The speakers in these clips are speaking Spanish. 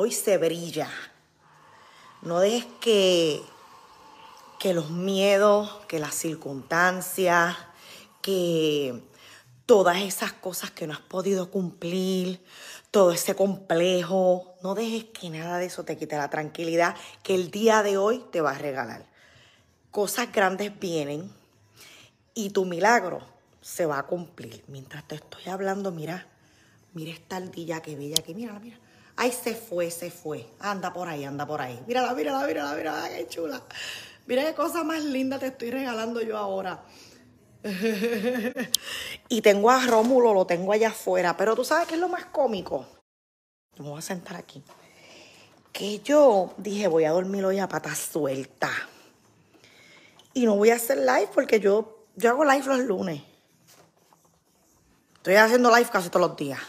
Hoy se brilla. No dejes que, que los miedos, que las circunstancias, que todas esas cosas que no has podido cumplir, todo ese complejo, no dejes que nada de eso te quite la tranquilidad que el día de hoy te va a regalar. Cosas grandes vienen y tu milagro se va a cumplir. Mientras te estoy hablando, mira, mira esta ardilla que bella, que mira, mira. Ay, se fue, se fue. Anda por ahí, anda por ahí. Mírala, mírala, mírala, mírala, qué chula. Mira qué cosa más linda te estoy regalando yo ahora. y tengo a Rómulo, lo tengo allá afuera. Pero tú sabes qué es lo más cómico. me voy a sentar aquí. Que yo dije, voy a dormir hoy a pata suelta. Y no voy a hacer live porque yo, yo hago live los lunes. Estoy haciendo live casi todos los días.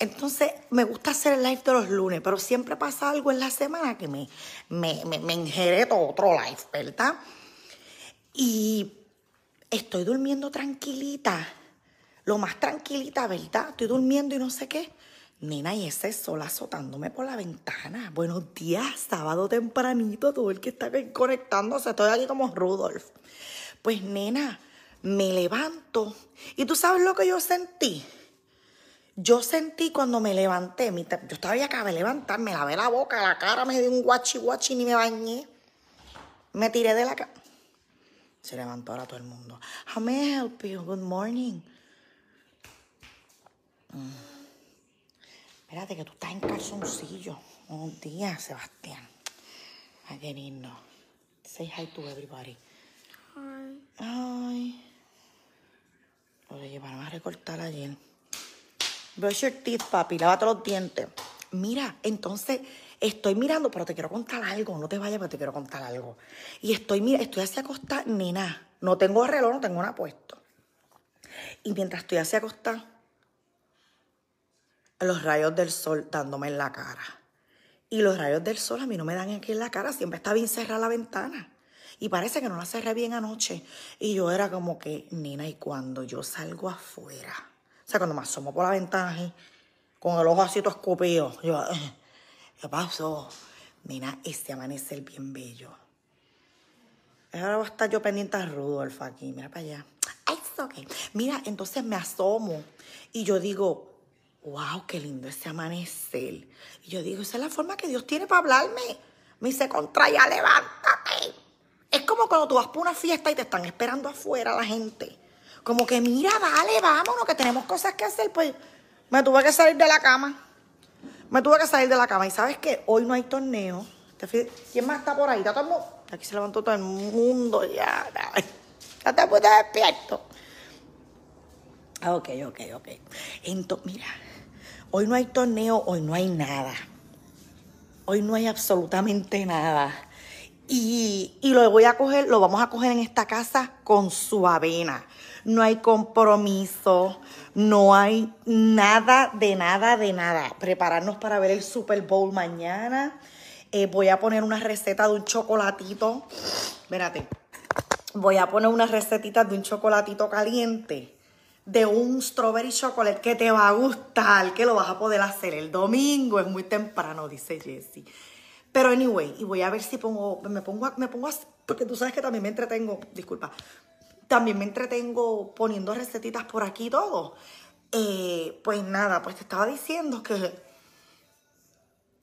Entonces, me gusta hacer el live de los lunes, pero siempre pasa algo en la semana que me, me, me, otro live, ¿verdad? Y estoy durmiendo tranquilita, lo más tranquilita, ¿verdad? Estoy durmiendo y no sé qué. Nena, y ese sol azotándome por la ventana. Buenos días, sábado tempranito, todo el que está conectándose, estoy aquí como Rudolf. Pues nena, me levanto y tú sabes lo que yo sentí. Yo sentí cuando me levanté, yo todavía acabé de levantar, me lavé la boca, la cara, me di un guachi guachi ni me bañé. Me tiré de la cama. Se levantó ahora todo el mundo. How may I help you? Good morning. Mm. Espérate que tú estás en calzoncillo. Buenos días, Sebastián. Ay, qué lindo. Say hi to everybody. Hi. Ay. Lo llevaron a recortar ayer. Brush your teeth, papi. Lávate los dientes. Mira, entonces estoy mirando, pero te quiero contar algo. No te vayas, pero te quiero contar algo. Y estoy, mira, estoy hacia acostada, nena. No tengo reloj, no tengo nada puesto. Y mientras estoy hacia acostada, los rayos del sol dándome en la cara. Y los rayos del sol a mí no me dan aquí en la cara, siempre está bien cerrada la ventana. Y parece que no la cerré bien anoche. Y yo era como que, nena, y cuando yo salgo afuera, sea, cuando me asomo por la ventana, con el ojo así todo escupido, yo, eh, ¿qué pasó? Nena, este amanecer bien bello. Ahora voy a estar yo pendiente a Rudolf aquí, mira para allá. Ay, okay. Mira, entonces me asomo y yo digo, wow, qué lindo ese amanecer. Y yo digo, esa es la forma que Dios tiene para hablarme. Me dice, contra ya, levántate. Es como cuando tú vas por una fiesta y te están esperando afuera la gente. Como que, mira, dale, vámonos, que tenemos cosas que hacer. Pues me tuve que salir de la cama. Me tuve que salir de la cama. Y sabes qué, hoy no hay torneo. ¿Quién más está por ahí? ¿Está todo Aquí se levantó todo el mundo ya. Ya te puse despierto. Ok, ok, ok. Entonces, mira, Hoy no hay torneo, hoy no hay nada. Hoy no hay absolutamente nada. Y, lo voy a coger, lo vamos a coger en esta casa con su avena. No hay compromiso, no hay nada de nada de nada. Prepararnos para ver el Super Bowl mañana. Eh, voy a poner una receta de un chocolatito. Espérate. Voy a poner una recetita de un chocolatito caliente de un strawberry chocolate que te va a gustar, que lo vas a poder hacer el domingo, es muy temprano, dice Jessie. Pero anyway, y voy a ver si pongo, me pongo, me pongo, porque tú sabes que también me entretengo, disculpa, también me entretengo poniendo recetitas por aquí todo. Eh, pues nada, pues te estaba diciendo que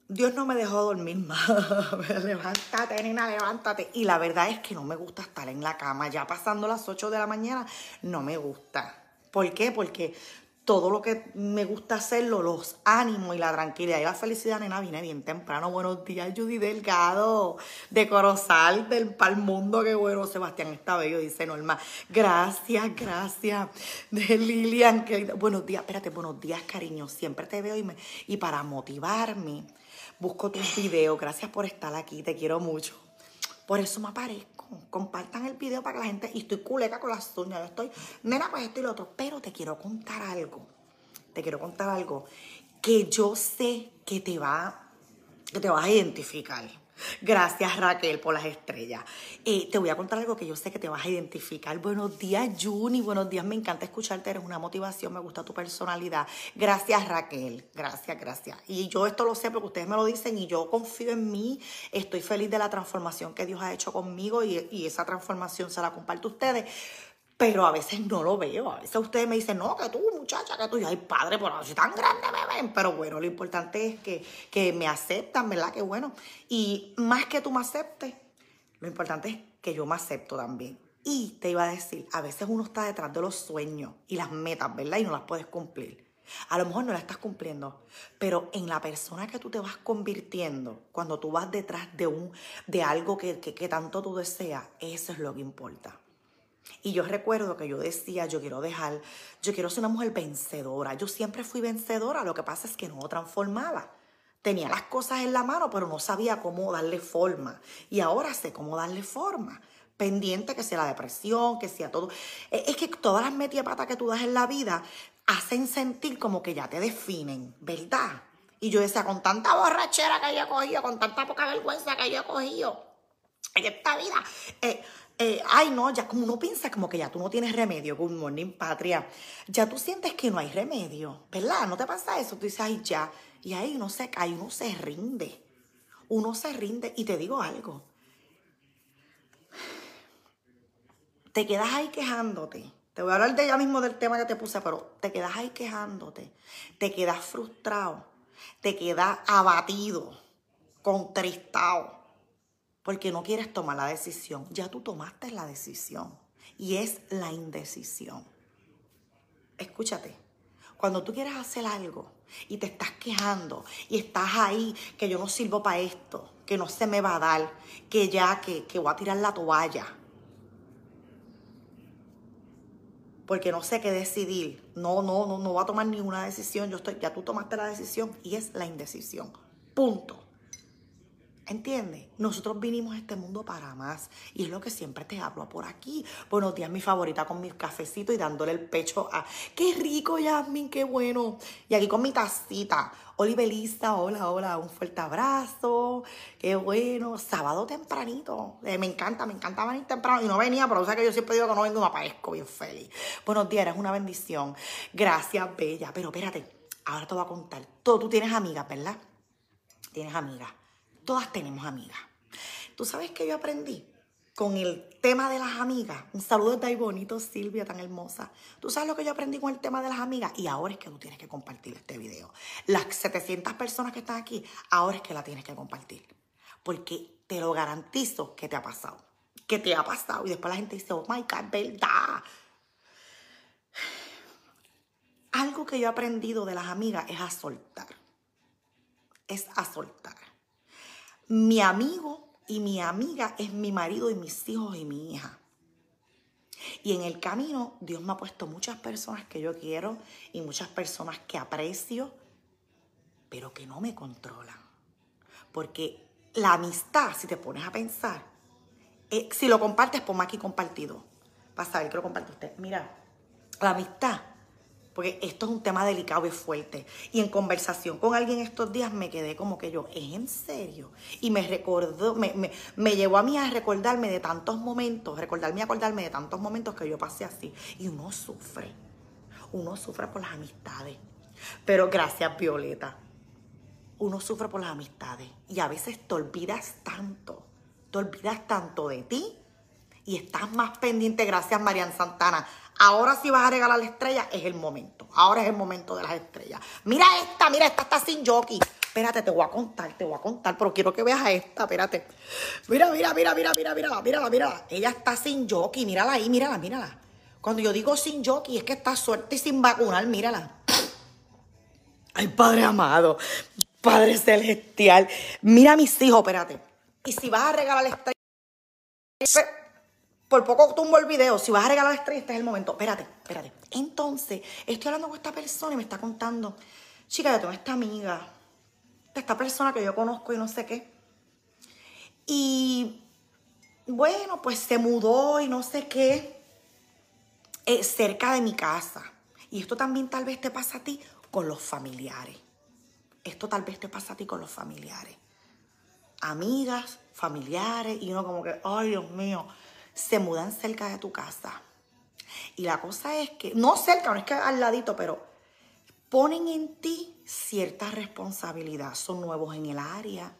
Dios no me dejó dormir más. levántate, nena, levántate. Y la verdad es que no me gusta estar en la cama. Ya pasando las 8 de la mañana, no me gusta. ¿Por qué? Porque todo lo que me gusta hacerlo, los ánimos y la tranquilidad y la felicidad, nena, viene bien temprano. Buenos días, Judy Delgado, de Corozal, del Pal Mundo. Qué bueno, Sebastián está bello, dice Norma. Gracias, gracias. De Lilian, que buenos días, espérate, buenos días, cariño. Siempre te veo y, me, y para motivarme, busco tus videos. Gracias por estar aquí, te quiero mucho. Por eso me aparezco compartan el video para que la gente, y estoy culeca con las uñas, yo estoy, nena, pues esto y lo otro, pero te quiero contar algo, te quiero contar algo que yo sé que te va, que te vas a identificar. Gracias Raquel por las estrellas. Eh, te voy a contar algo que yo sé que te vas a identificar. Buenos días Juni, buenos días, me encanta escucharte, eres una motivación, me gusta tu personalidad. Gracias Raquel, gracias, gracias. Y yo esto lo sé porque ustedes me lo dicen y yo confío en mí, estoy feliz de la transformación que Dios ha hecho conmigo y, y esa transformación se la comparto a ustedes pero a veces no lo veo. A veces ustedes me dicen, no, que tú, muchacha, que tú, y ay, padre, por así tan grande me ven. Pero bueno, lo importante es que, que me aceptan, ¿verdad? Que bueno. Y más que tú me aceptes, lo importante es que yo me acepto también. Y te iba a decir, a veces uno está detrás de los sueños y las metas, ¿verdad? Y no las puedes cumplir. A lo mejor no las estás cumpliendo, pero en la persona que tú te vas convirtiendo, cuando tú vas detrás de, un, de algo que, que, que tanto tú deseas, eso es lo que importa. Y yo recuerdo que yo decía, yo quiero dejar, yo quiero ser una mujer vencedora. Yo siempre fui vencedora, lo que pasa es que no transformaba. Tenía las cosas en la mano, pero no sabía cómo darle forma. Y ahora sé cómo darle forma. Pendiente que sea la depresión, que sea todo. E, es que todas las metiapatas que tú das en la vida hacen sentir como que ya te definen, ¿verdad? Y yo decía, con tanta borrachera que yo he cogido, con tanta poca vergüenza que yo he cogido en esta vida, eh, eh, ay no, ya como uno piensa como que ya tú no tienes remedio, good morning patria, ya tú sientes que no hay remedio, ¿verdad? ¿No te pasa eso? Tú dices, ay ya, y ahí uno se cae, uno se rinde, uno se rinde y te digo algo, te quedas ahí quejándote, te voy a hablar de ya mismo del tema que te puse, pero te quedas ahí quejándote, te quedas frustrado, te quedas abatido, contristado porque no quieres tomar la decisión. Ya tú tomaste la decisión y es la indecisión. Escúchate, cuando tú quieres hacer algo y te estás quejando y estás ahí, que yo no sirvo para esto, que no se me va a dar, que ya, que, que voy a tirar la toalla, porque no sé qué decidir, no, no, no, no voy a tomar ninguna decisión, yo estoy, ya tú tomaste la decisión y es la indecisión. Punto. ¿Entiendes? Nosotros vinimos a este mundo para más. Y es lo que siempre te hablo por aquí. Buenos días, mi favorita con mi cafecito y dándole el pecho a. ¡Qué rico, Yasmin! ¡Qué bueno! Y aquí con mi tacita. Olivelista, hola, hola. Un fuerte abrazo. ¡Qué bueno! Sábado tempranito. Eh, me encanta, me encanta venir temprano. Y no venía, pero o que yo siempre digo que no vengo, me aparezco bien feliz. Buenos días, eres una bendición. Gracias, bella. Pero espérate, ahora te voy a contar. Todo, tú tienes amigas, ¿verdad? Tienes amigas Todas tenemos amigas. ¿Tú sabes qué yo aprendí? Con el tema de las amigas. Un saludo de ahí bonito, Silvia, tan hermosa. ¿Tú sabes lo que yo aprendí con el tema de las amigas? Y ahora es que tú tienes que compartir este video. Las 700 personas que están aquí, ahora es que la tienes que compartir. Porque te lo garantizo que te ha pasado. Que te ha pasado. Y después la gente dice, oh my God, ¿verdad? Algo que yo he aprendido de las amigas es a soltar. Es a soltar. Mi amigo y mi amiga es mi marido y mis hijos y mi hija. Y en el camino Dios me ha puesto muchas personas que yo quiero y muchas personas que aprecio, pero que no me controlan. Porque la amistad, si te pones a pensar, eh, si lo compartes, ponme aquí compartido. Para saber que lo comparte usted. Mira, la amistad porque esto es un tema delicado y fuerte. Y en conversación con alguien estos días me quedé como que yo, ¿es en serio? Y me recordó, me, me, llevó a mí a recordarme de tantos momentos, recordarme y acordarme de tantos momentos que yo pasé así. Y uno sufre, uno sufre por las amistades. Pero gracias, Violeta. Uno sufre por las amistades. Y a veces te olvidas tanto, te olvidas tanto de ti y estás más pendiente, gracias Marian Santana, Ahora si vas a regalar la estrella, es el momento. Ahora es el momento de las estrellas. Mira esta, mira, esta está sin jockey. Espérate, te voy a contar, te voy a contar, pero quiero que veas a esta, espérate. Mira, mira, mira, mira, mira, mírala, mírala, mírala. Ella está sin jockey, mírala ahí, mírala, mírala. Cuando yo digo sin jockey, es que está suerte y sin vacunar, mírala. Ay, Padre amado, Padre celestial. Mira a mis hijos, espérate. Y si vas a regalar la estrella... Por poco tumbo el video. Si vas a regalar estrella, este es el momento. Espérate, espérate. Entonces, estoy hablando con esta persona y me está contando, chica, yo tengo esta amiga, esta persona que yo conozco y no sé qué. Y bueno, pues se mudó y no sé qué, eh, cerca de mi casa. Y esto también tal vez te pasa a ti con los familiares. Esto tal vez te pasa a ti con los familiares. amigas, familiares, y uno como que, ay Dios mío, se mudan cerca de tu casa. Y la cosa es que, no cerca, no es que al ladito, pero ponen en ti cierta responsabilidad. Son nuevos en el área.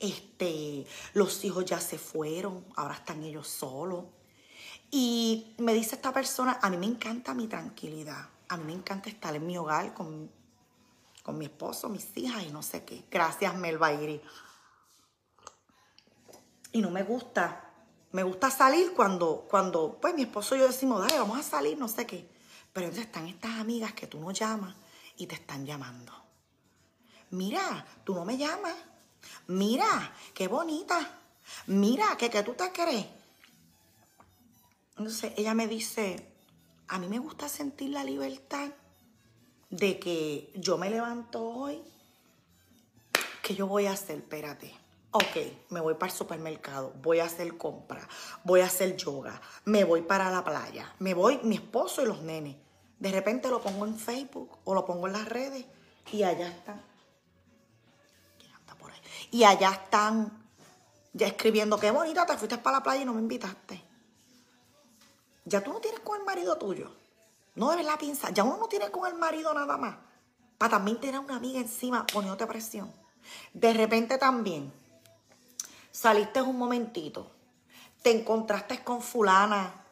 Este, los hijos ya se fueron, ahora están ellos solos. Y me dice esta persona, a mí me encanta mi tranquilidad. A mí me encanta estar en mi hogar con, con mi esposo, mis hijas y no sé qué. Gracias, Melbairi. Y no me gusta. Me gusta salir cuando, cuando, pues mi esposo y yo decimos, dale, vamos a salir, no sé qué. Pero entonces están estas amigas que tú no llamas y te están llamando. Mira, tú no me llamas. Mira, qué bonita. Mira, que, que tú te crees. Entonces ella me dice, a mí me gusta sentir la libertad de que yo me levanto hoy, que yo voy a hacer, espérate. Ok, me voy para el supermercado, voy a hacer compra, voy a hacer yoga, me voy para la playa, me voy mi esposo y los nenes. De repente lo pongo en Facebook o lo pongo en las redes y allá están. Y allá están ya escribiendo, qué bonita, te fuiste para la playa y no me invitaste. Ya tú no tienes con el marido tuyo. No debes la pinza. Ya uno no tiene con el marido nada más. Para también tener una amiga encima poniéndote presión. De repente también saliste un momentito. Te encontraste con fulana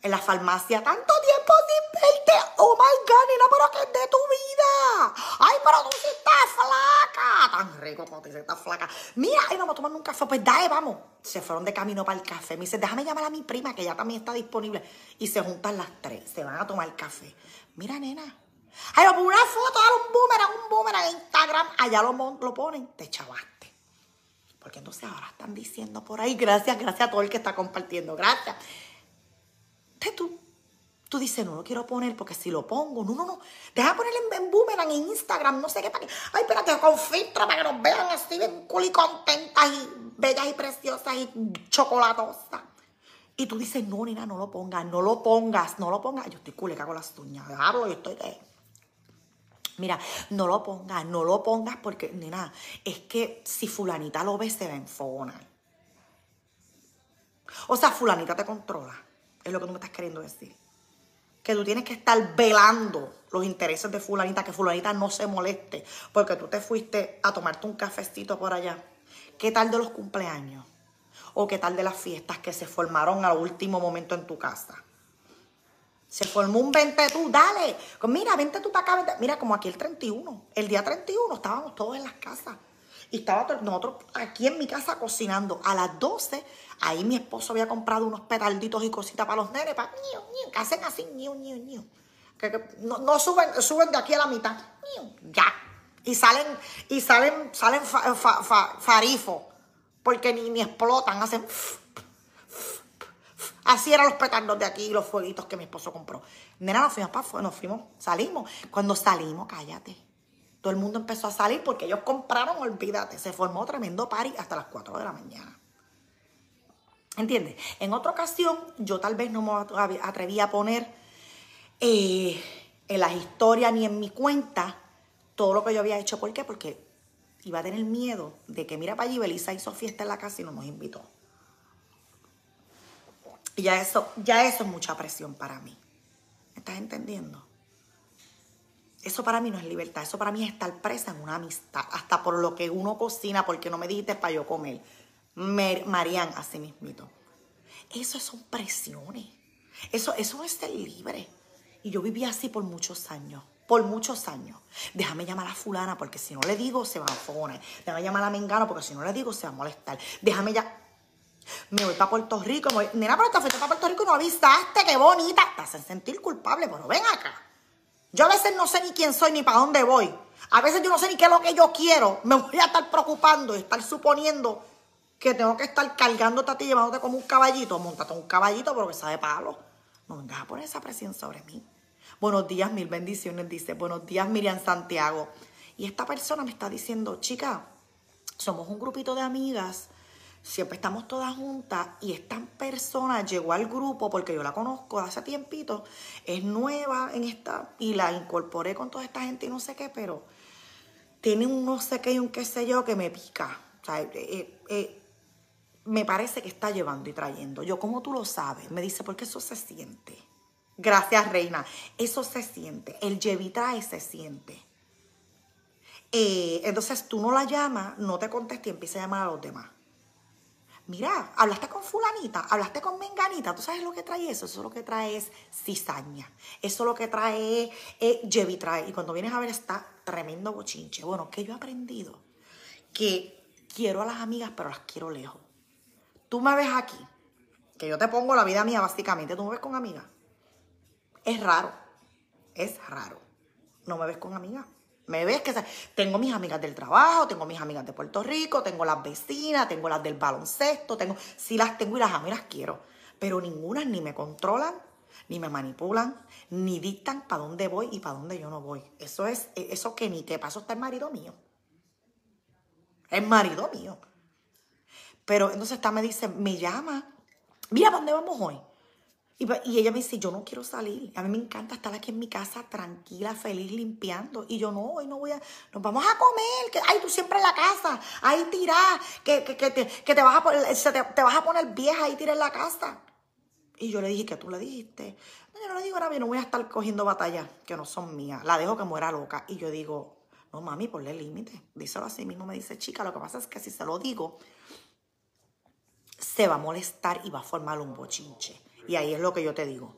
en la farmacia. Tanto tiempo sin verte. Oh my God, nena, pero ¿qué es de tu vida? Ay, pero tú sí estás flaca. Tan rico como te dices, estás flaca. Mira, ay, vamos a tomar un café. Pues dale, vamos. Se fueron de camino para el café. Me dice, déjame llamar a mi prima, que ya también está disponible. Y se juntan las tres. Se van a tomar café. Mira, nena. Ay, lo una foto, dale un boomerang, un boomerang en Instagram. Allá lo, lo ponen. Te chavaste. Porque entonces ahora están diciendo por ahí, gracias, gracias a todo el que está compartiendo. Gracias. Entonces tú, tú dices, no lo quiero poner porque si lo pongo, no, no, no. Deja ponerle en, boomerang, en Instagram, no sé qué. Para que, ay, espérate, con filtro para que nos vean así, bien cool y contentas y bellas y preciosas y chocolatosas. Y tú dices, no, nena, no lo pongas, no lo pongas, no lo pongas. Yo estoy culeca con las uñas, hablo, yo estoy de... Mira, no lo pongas, no lo pongas porque, nena, es que si fulanita lo ve, se va a enfogonar. O sea, fulanita te controla. Es lo que tú me estás queriendo decir. Que tú tienes que estar velando los intereses de fulanita, que fulanita no se moleste, porque tú te fuiste a tomarte un cafecito por allá. ¿Qué tal de los cumpleaños? ¿O qué tal de las fiestas que se formaron al último momento en tu casa? Se formó un 20 tú, dale. Mira, vente tú para acá. Mira, como aquí el 31. El día 31 estábamos todos en las casas. Y estaba nosotros aquí en mi casa cocinando. A las 12, ahí mi esposo había comprado unos petalditos y cositas para los nenes, para que hacen así, Que, no, suben, suben de aquí a la mitad. Ya. Y salen, y salen, salen farifos. Porque ni explotan, hacen. Así eran los petardos de aquí y los fueguitos que mi esposo compró. Nena, nos fuimos para nos fuimos, salimos. Cuando salimos, cállate todo el mundo empezó a salir porque ellos compraron, olvídate, se formó tremendo party hasta las 4 de la mañana. ¿Entiendes? En otra ocasión, yo tal vez no me atreví a poner eh, en las historias ni en mi cuenta todo lo que yo había hecho. ¿Por qué? Porque iba a tener miedo de que, mira para allí, Belisa hizo fiesta en la casa y no nos invitó. Y ya eso, ya eso es mucha presión para mí. ¿Me estás entendiendo? Eso para mí no es libertad, eso para mí es estar presa en una amistad, hasta por lo que uno cocina, porque no me dijiste para yo comer. Marian, así mismito. Eso son presiones. Eso, eso no es ser libre. Y yo viví así por muchos años. Por muchos años. Déjame llamar a fulana porque si no le digo se va a enfogonar. Déjame llamar a Mengano porque si no le digo se va a molestar. Déjame ya. Me voy para Puerto Rico. Me voy... Nena, pero te fuiste para Puerto Rico y no avisaste. Qué bonita. Te hacen sentir culpable, pero ven acá. Yo a veces no sé ni quién soy ni para dónde voy. A veces yo no sé ni qué es lo que yo quiero. Me voy a estar preocupando y estar suponiendo que tengo que estar cargándote a ti, llevándote como un caballito. Montate un caballito, pero que sabe palo. No vengas a poner esa presión sobre mí. Buenos días, mil bendiciones, dice. Buenos días, Miriam Santiago. Y esta persona me está diciendo, chica, somos un grupito de amigas siempre estamos todas juntas y esta persona llegó al grupo porque yo la conozco hace tiempito, es nueva en esta y la incorporé con toda esta gente y no sé qué, pero tiene un no sé qué y un qué sé yo que me pica. sea, eh, eh, eh, me parece que está llevando y trayendo. Yo, ¿cómo tú lo sabes? Me dice, porque eso se siente. Gracias, reina. Eso se siente. El llevi trae se siente. entonces tú no la llamas, no te contesta y empieza a llamar a los demás. Mira, hablaste con fulanita, hablaste con menganita, ¿tú sabes lo que trae eso? Eso lo que trae es cizaña. Eso lo que trae es trae. Y cuando vienes a ver está tremendo bochinche. Bueno, que yo he aprendido que quiero a las amigas, pero las quiero lejos. Tú me ves aquí, que yo te pongo la vida mía básicamente, tú me ves con amigas. Es raro, es raro. No me ves con amigas. Me ves que tengo mis amigas del trabajo, tengo mis amigas de Puerto Rico, tengo las vecinas, tengo las del baloncesto, tengo, sí las tengo y las amo y las quiero. Pero ninguna ni me controlan, ni me manipulan, ni dictan para dónde voy y para dónde yo no voy. Eso es, eso que ni te pasó está el marido mío. El marido mío. Pero entonces está me dice, me llama, mira, ¿para dónde vamos hoy? Y, ella me dice, yo no quiero salir. A mí me encanta estar aquí en mi casa tranquila, feliz, limpiando. Y yo, no, hoy no voy a... Nos vamos a comer. Que, ay, tú siempre en la casa. Ahí tirás. Que, que, que, te, que te, vas a poner, te, vas a poner vieja ahí tirás en la casa. Y yo le dije, ¿qué tú le dijiste? No, yo no le digo nada, yo no voy a estar cogiendo batallas que no son mías. La dejo que muera loca. Y yo digo, no, mami, ponle límite. Díselo así mismo. Me dice, chica, lo que pasa es que si se lo digo, se va a molestar y va a formar un bochinche. Y ahí es lo que yo te digo.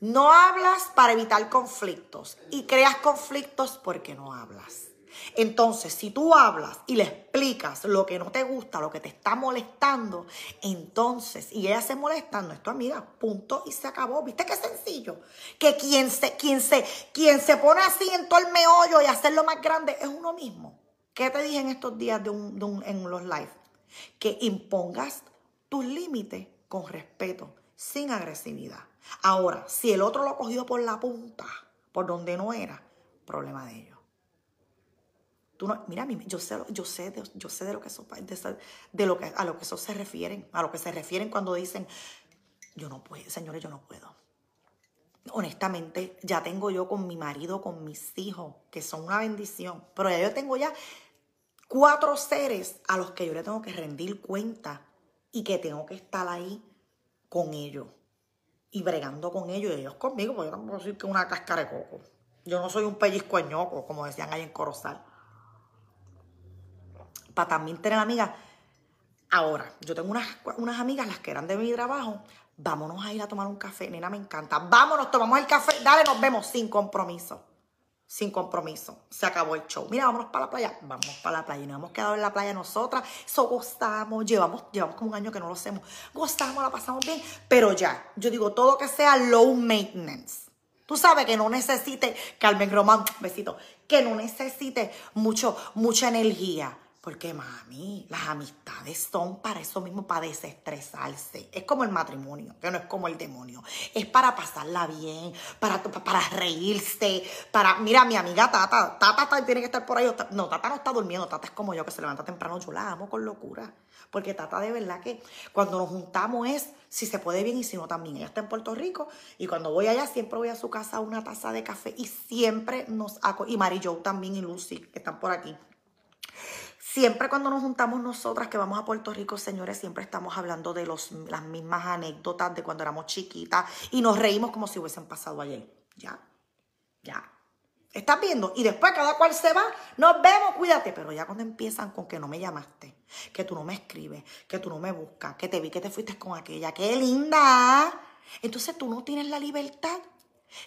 No hablas para evitar conflictos y creas conflictos porque no hablas. Entonces, si tú hablas y le explicas lo que no te gusta, lo que te está molestando, entonces, y ella se molesta, no es amiga, punto, y se acabó. ¿Viste qué sencillo? Que quien se, quien se, quien se pone así en todo el meollo y hacerlo más grande es uno mismo. ¿Qué te dije en estos días de en los live? Que impongas tus límites con respeto sin agresividad. Ahora, si el otro lo ha cogido por la punta, por donde no era, problema de ellos. Tú no, mira, yo sé, yo sé, de, yo sé de lo que eso, de, lo que a lo que eso se refieren, a lo que se refieren cuando dicen, yo no puedo, señores, yo no puedo. Honestamente, ya tengo yo con mi marido, con mis hijos, que son una bendición, pero ya yo tengo ya cuatro seres a los que yo le tengo que rendir cuenta y que tengo que estar ahí con ellos y bregando con ellos y ellos conmigo, porque yo no puedo decir que una cáscara de coco. Yo no soy un pellizco ñoco, como decían ahí en Corozal. Para también tener amigas. Ahora, yo tengo unas, unas amigas, las que eran de mi trabajo. Vámonos a ir a tomar un café. Nena, me encanta. Vámonos, tomamos el café. Dale, nos vemos sin compromiso sin compromiso. Se acabó el show. Mira, vámonos para la playa. Vamos para la playa. Y nos hemos quedado en la playa nosotras. Eso gozamos. Llevamos, llevamos como un año que no lo hacemos. Gozamos, la pasamos bien. Pero ya, yo digo, todo que sea low maintenance. Tú sabes que no necesite, Carmen Román, besito, que no necesite mucho, mucha energía. Porque, mami, las amistades son para eso mismo, para desestresarse. Es como el matrimonio, que no es como el demonio. Es para pasarla bien, para, para reírse, para... Mira, mi amiga Tata, Tata tiene que estar por ahí. No, Tata no está durmiendo, Tata es como yo, que se levanta temprano. Yo la amo con locura. Porque Tata de verdad que cuando nos juntamos es si se puede bien y si no también. Ella está en Puerto Rico y cuando voy allá siempre voy a su casa a una taza de café y siempre nos... Y Mary Jo también y Lucy, que están por aquí. Siempre cuando nos juntamos nosotras que vamos a Puerto Rico, señores, siempre estamos hablando de los, las mismas anécdotas de cuando éramos chiquitas y nos reímos como si hubiesen pasado ayer. Ya, ya. ¿Estás viendo? Y después cada cual se va, nos vemos, cuídate. Pero ya cuando empiezan con que no me llamaste, que tú no me escribes, que tú no me buscas, que te vi que te fuiste con aquella, qué linda. Entonces tú no tienes la libertad.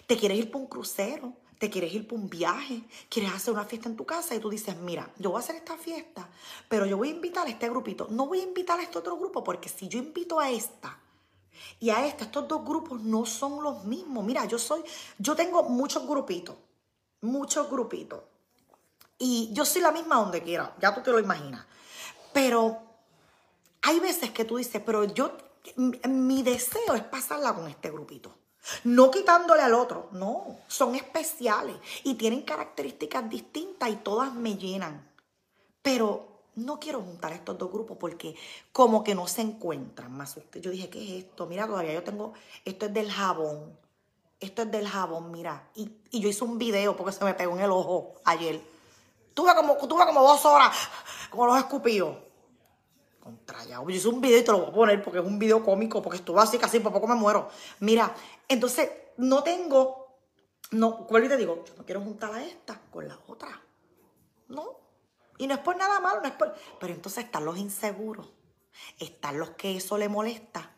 Te quieres ir por un crucero, te quieres ir por un viaje, quieres hacer una fiesta en tu casa y tú dices, mira, yo voy a hacer esta fiesta, pero yo voy a invitar a este grupito. No voy a invitar a este otro grupo porque si yo invito a esta y a esta, estos dos grupos no son los mismos. Mira, yo soy, yo tengo muchos grupitos, muchos grupitos. Y yo soy la misma donde quiera, ya tú te lo imaginas. Pero hay veces que tú dices, pero yo, mi deseo es pasarla con este grupito. No quitándole al otro, no, son especiales y tienen características distintas y todas me llenan. Pero no quiero juntar estos dos grupos porque como que no se encuentran más. Yo dije, ¿qué es esto? Mira, todavía yo tengo, esto es del jabón. Esto es del jabón, mira. Y, yo hice un video porque se me pegó en el ojo ayer. Tuve como, tuve como dos horas con los escupidos. Contra ya. Yo hice un video y te lo voy a poner porque es un video cómico, porque estuvo así casi por poco me muero. Mira, entonces no tengo, no, vuelvo y te digo, yo no quiero juntar a esta con la otra. No. Y no es por nada malo, no es por. Pero entonces están los inseguros. Están los que eso le molesta.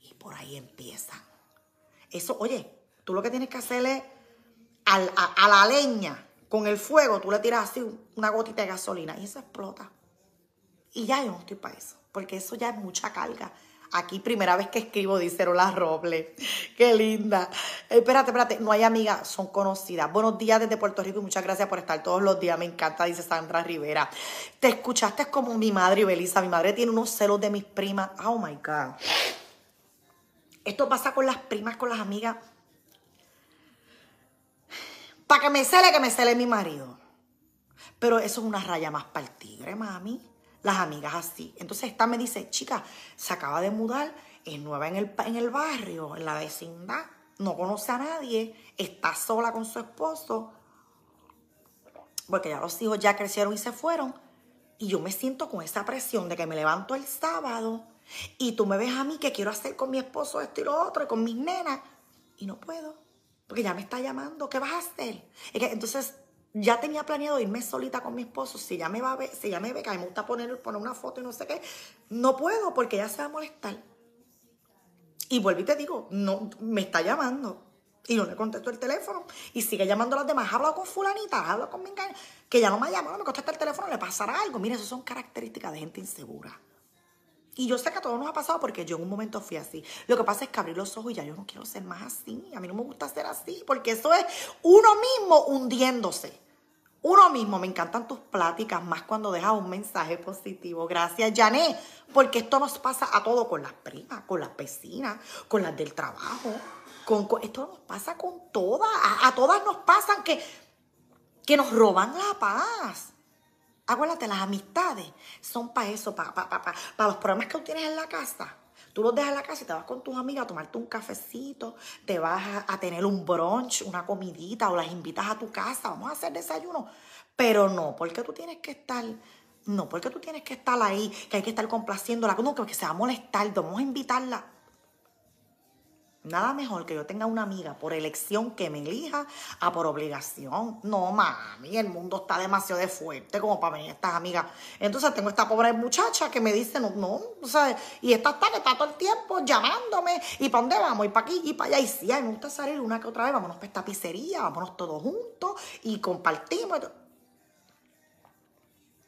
Y por ahí empiezan. Eso, oye, tú lo que tienes que hacer es a, la leña, con el fuego, tú le tiras así una gotita de gasolina y eso explota. Y ya yo no estoy para eso, porque eso ya es mucha carga. Aquí, primera vez que escribo, dice Rola Roble. Qué linda. espérate, espérate. No hay amigas, son conocidas. Buenos días desde Puerto Rico y muchas gracias por estar todos los días. Me encanta, dice Sandra Rivera. Te escuchaste como mi madre Belisa. Mi madre tiene unos celos de mis primas. Oh my God. Esto pasa con las primas, con las amigas. Para que me cele, que me cele mi marido. Pero eso es una raya más para el tigre, mami. Las amigas así. Entonces esta me dice, chica, se acaba de mudar, es nueva en el, en el barrio, en la vecindad, no conoce a nadie, está sola con su esposo, porque ya los hijos ya crecieron y se fueron. Y yo me siento con esa presión de que me levanto el sábado y tú me ves a mí que quiero hacer con mi esposo esto y lo otro y con mis nenas. Y no puedo. Porque ya me está llamando. ¿Qué vas a hacer? entonces ya tenía planeado irme solita con mi esposo. Si ya me va a ver, si ya me ve que a mí me gusta poner, una foto y no sé qué. No puedo porque ya se va a molestar. Y vuelvo y te digo, no, me está llamando. Y no le contesto el teléfono. Y sigue llamando a las demás. Hablo con fulanita, hablo con mi Que ya no me ha llamado, no me contesta el teléfono, le pasará algo. Mira, eso son características de gente insegura. Y yo sé que a todos nos ha pasado porque yo en un momento fui así. Lo que pasa es que abrí los ojos y ya yo no quiero ser más así. A mí no me gusta ser así porque eso es uno mismo hundiéndose. Uno mismo, me encantan tus pláticas, más cuando dejas un mensaje positivo. Gracias, Jané, porque esto nos pasa a todos, con las primas, con las vecinas, con las del trabajo. Con, esto nos pasa con todas. A, todas nos pasan que, que nos roban la paz. Acuérdate, las amistades son para eso, para, los problemas que tú tienes en la casa. Tú los dejas en la casa y te vas con tus amigas a tomarte un cafecito, te vas a, tener un brunch, una comidita o las invitas a tu casa, vamos a hacer desayuno. Pero no, porque tú tienes que estar, no, porque tú tienes que estar ahí, que hay que estar complaciéndola, no, que se va a molestar, vamos a invitarla. Nada mejor que yo tenga una amiga por elección que me elija a por obligación. No, mami, el mundo está demasiado fuerte como para venir estas amigas. Entonces tengo esta pobre muchacha que me dice, no, no, o sea, y esta está que está todo el tiempo llamándome, ¿y para dónde vamos? Y para aquí y para allá. Y sí, a mí me gusta salir una que otra vez, vámonos para esta pizzería, vámonos todos juntos y compartimos.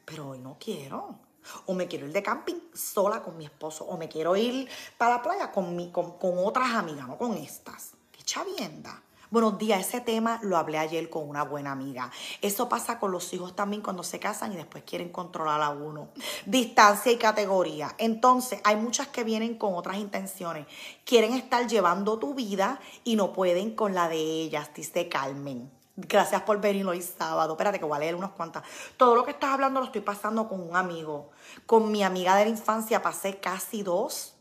Pero hoy no quiero. O me quiero ir de camping sola con mi esposo. O me quiero ir para la playa con, mi, con, otras amigas, no con estas. Qué chavienda. Buenos días, ese tema lo hablé ayer con una buena amiga. Eso pasa con los hijos también cuando se casan y después quieren controlar a uno. Distancia y categoría. Entonces, hay muchas que vienen con otras intenciones. Quieren estar llevando tu vida y no pueden con la de ellas, dice Carmen. Gracias por venir hoy sábado. Espérate que voy a leer unas cuantas. Todo lo que estás hablando lo estoy pasando con un amigo. Con mi amiga de la infancia pasé casi dos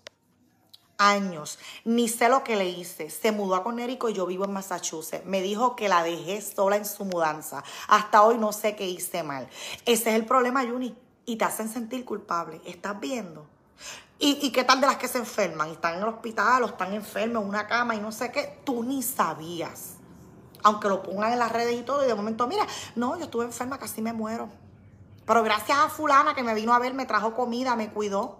años. Ni sé lo que le hice. Se mudó a Conérico y yo vivo en Massachusetts. Me dijo que la dejé sola en su mudanza. Hasta hoy no sé qué hice mal. Ese es el problema, Juni. Y te hacen sentir culpable. ¿Estás viendo? ¿Y, ¿Y, qué tal de las que se enferman? Están en el hospital o están enfermas en una cama y no sé qué. Tú ni sabías aunque lo pongan en las redes y todo, y de momento, mira, no, yo estuve enferma, casi me muero. Pero gracias a fulana que me vino a ver, me trajo comida, me cuidó.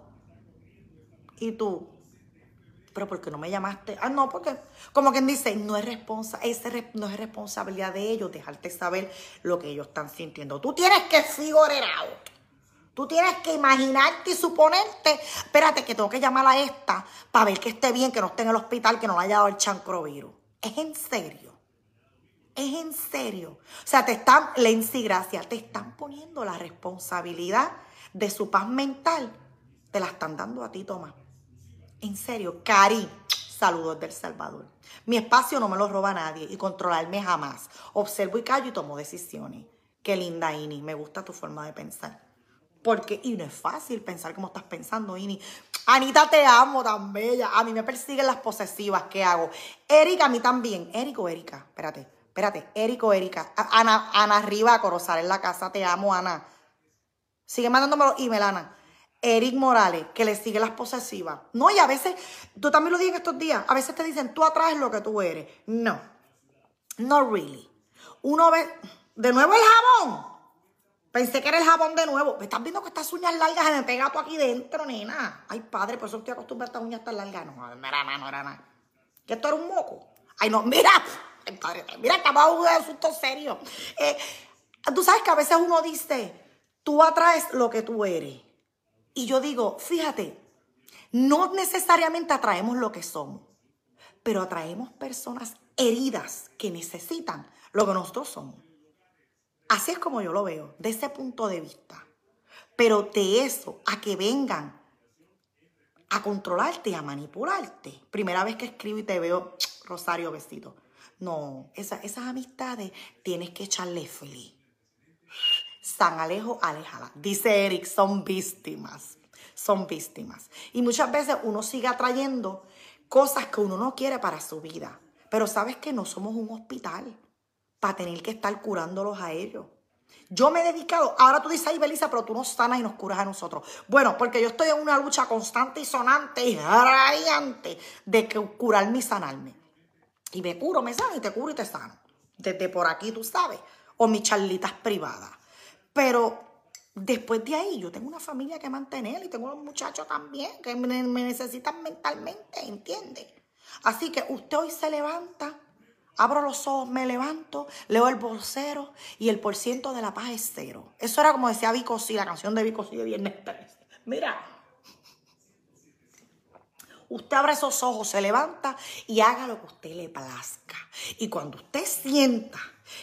Y tú, pero ¿por qué no me llamaste? Ah, no, porque, como quien dice, no es, responsa no es responsabilidad de ellos dejarte saber lo que ellos están sintiendo. Tú tienes que figurar out. Tú tienes que imaginarte y suponerte, espérate que tengo que llamar a esta para ver que esté bien, que no esté en el hospital, que no le haya dado el chancrovirus. Es en serio. Es en serio. O sea, te están, Lenzi, gracias, te están poniendo la responsabilidad de su paz mental. Te la están dando a ti, Tomás. En serio, Cari, saludos del Salvador. Mi espacio no me lo roba nadie y controlarme jamás. Observo y callo y tomo decisiones. Qué linda, Ini. Me gusta tu forma de pensar. Porque, y no es fácil pensar como estás pensando, Ini. Anita, te amo, tan bella. A mí me persiguen las posesivas. ¿Qué hago? Erika, a mí también. Erika o Erika, espérate. Espérate, Érico, Erika. Ana, Ana Riva, Corozal en la casa. Te amo, Ana. Sigue mandándome los email, Ana. Eric Morales, que le sigue las posesivas. No, y a veces, tú también lo dices en estos días, a veces te dicen, tú atraes lo que tú eres. No, no really. Uno ve, de nuevo el jabón. Pensé que era el jabón de nuevo. ¿Me estás viendo que estas uñas largas se me pega tú aquí dentro, nena? Ay, padre, por eso estoy acostumbrada a estas uñas tan largas. No, no era nada, no era nada. ¿Que esto era un moco? Ay, no, mira. Mira, acabamos de asunto serio. Eh, tú sabes que a veces uno dice, tú atraes lo que tú eres. Y yo digo, fíjate, no necesariamente atraemos lo que somos, pero atraemos personas heridas que necesitan lo que nosotros somos. Así es como yo lo veo, de ese punto de vista. Pero de eso a que vengan a controlarte, a manipularte. Primera vez que escribo y te veo, Rosario, besito. No, esas amistades tienes que echarle feliz. San Alejo, aléjala. Dice Eric, son víctimas. Son víctimas. Y muchas veces uno sigue atrayendo cosas que uno no quiere para su vida. Pero sabes que no somos un hospital para tener que estar curándolos a ellos. Yo me he dedicado, ahora tú dices, ay, Belisa, pero tú nos sanas y nos curas a nosotros. Bueno, porque yo estoy en una lucha constante y sonante y radiante de curarme y sanarme. Y me curo, me sano y te curo y te sano. Desde por aquí, tú sabes. O mis charlitas privadas. Pero después de ahí, yo tengo una familia que mantener y tengo unos muchachos también que me, necesitan mentalmente, ¿entiendes? Así que usted hoy se levanta Abro los ojos, me levanto, leo el bolsero y el porciento de la paz es cero. Eso era como decía Vico sí, la canción de Vico sí de Viernes 13. Mira, usted abre esos ojos, se levanta y haga lo que usted le plazca. Y cuando usted sienta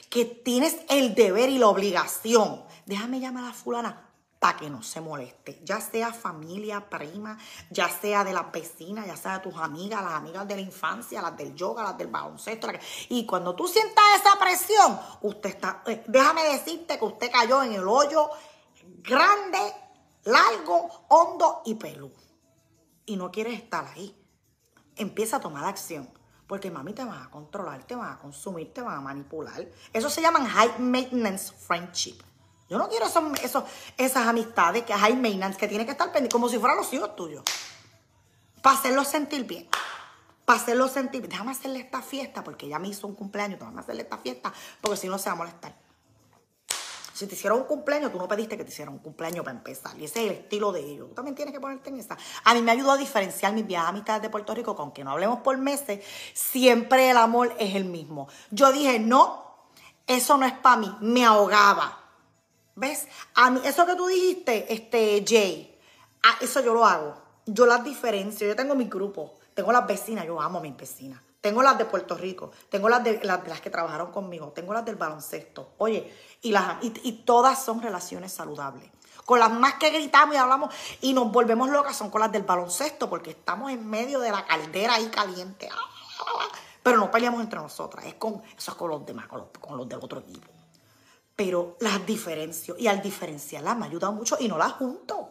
que tienes el deber y la obligación, déjame llamar a la fulana, para que no se moleste, ya sea familia, prima, ya sea de las vecinas, ya sea de tus amigas, las amigas de la infancia, las del yoga, las del baloncesto. Y cuando tú sientas esa presión, usted está, eh, déjame decirte que usted cayó en el hoyo grande, largo, hondo y peludo. Y no quieres estar ahí. Empieza a tomar acción. Porque mami te van a controlar, te van a consumir, te van a manipular. Eso se llaman high maintenance friendship. Yo no quiero esos, esas amistades que hay maintenance, que tiene que estar pendiente, como si fueran los hijos tuyos. Para hacerlos sentir bien. Para hacerlos sentir bien. Déjame hacerle esta fiesta, porque ella me hizo un cumpleaños, déjame hacerle esta fiesta, porque si no se va a molestar. Si te hicieron un cumpleaños, tú no pediste que te hicieran un cumpleaños para empezar. Y ese es el estilo de ellos. Tú también tienes que ponerte en esa. A mí me ayudó a diferenciar mis viajes amistades de Puerto Rico, con que no hablemos por meses, siempre el amor es el mismo. Yo dije, no, eso no es para mí. Me ahogaba. ¿Ves? A mí, eso que tú dijiste, este, Jay, eso yo lo hago. Yo las diferencio. Yo tengo mi grupo. Tengo las vecinas. Yo amo a mis vecinas. Tengo las de Puerto Rico. Tengo las de las, que trabajaron conmigo. Tengo las del baloncesto. Oye, y, las, y, todas son relaciones saludables. Con las más que gritamos y hablamos y nos volvemos locas son con las del baloncesto porque estamos en medio de la caldera ahí caliente. Pero no peleamos entre nosotras. Es con, eso es con los demás, con los, con los del otro equipo pero las diferencio. Y al diferenciarlas me ha ayudado mucho y no las junto.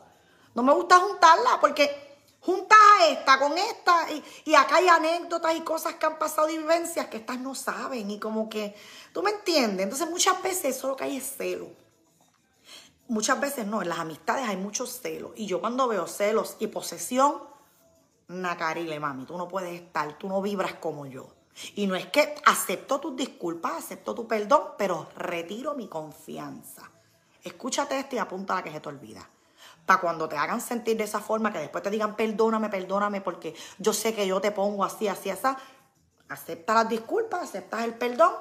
No me gusta juntarlas porque juntas a esta con esta y, acá hay anécdotas y cosas que han pasado y vivencias que estas no saben y como que, ¿tú me entiendes? Entonces muchas veces eso lo que hay es celo. Muchas veces no, en las amistades hay mucho celo. Y yo cuando veo celos y posesión, nacarile, mami, tú no puedes estar, tú no vibras como yo. Y no es que acepto tus disculpas, acepto tu perdón, pero retiro mi confianza. Escúchate esto y apunta a la que se te olvida. Para cuando te hagan sentir de esa forma, que después te digan perdóname, perdóname, porque yo sé que yo te pongo así, así, así. Acepta las disculpas, aceptas el perdón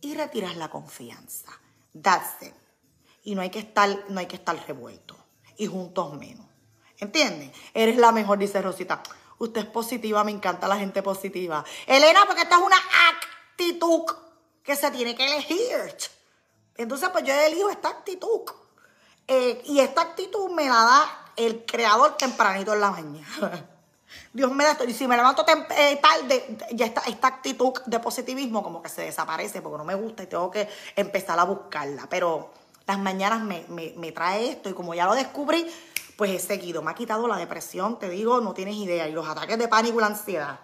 y retiras la confianza. That's it. Y no hay que estar, no hay que estar revuelto. Y juntos menos. ¿Entiendes? Eres la mejor, dice Rosita. Usted es positiva, me encanta la gente positiva. Elena, porque esta es una actitud que se tiene que elegir. Entonces, pues yo elijo esta actitud. Eh, y esta actitud me la da el creador tempranito en la mañana. Dios me da esto. Y si me levanto eh, tarde, ya esta, esta actitud de positivismo como que se desaparece porque no me gusta y tengo que empezar a buscarla. Pero las mañanas me, me trae esto y como ya lo descubrí, pues he seguido. Me ha quitado la depresión, te digo, no tienes idea. Y los ataques de pánico y la ansiedad.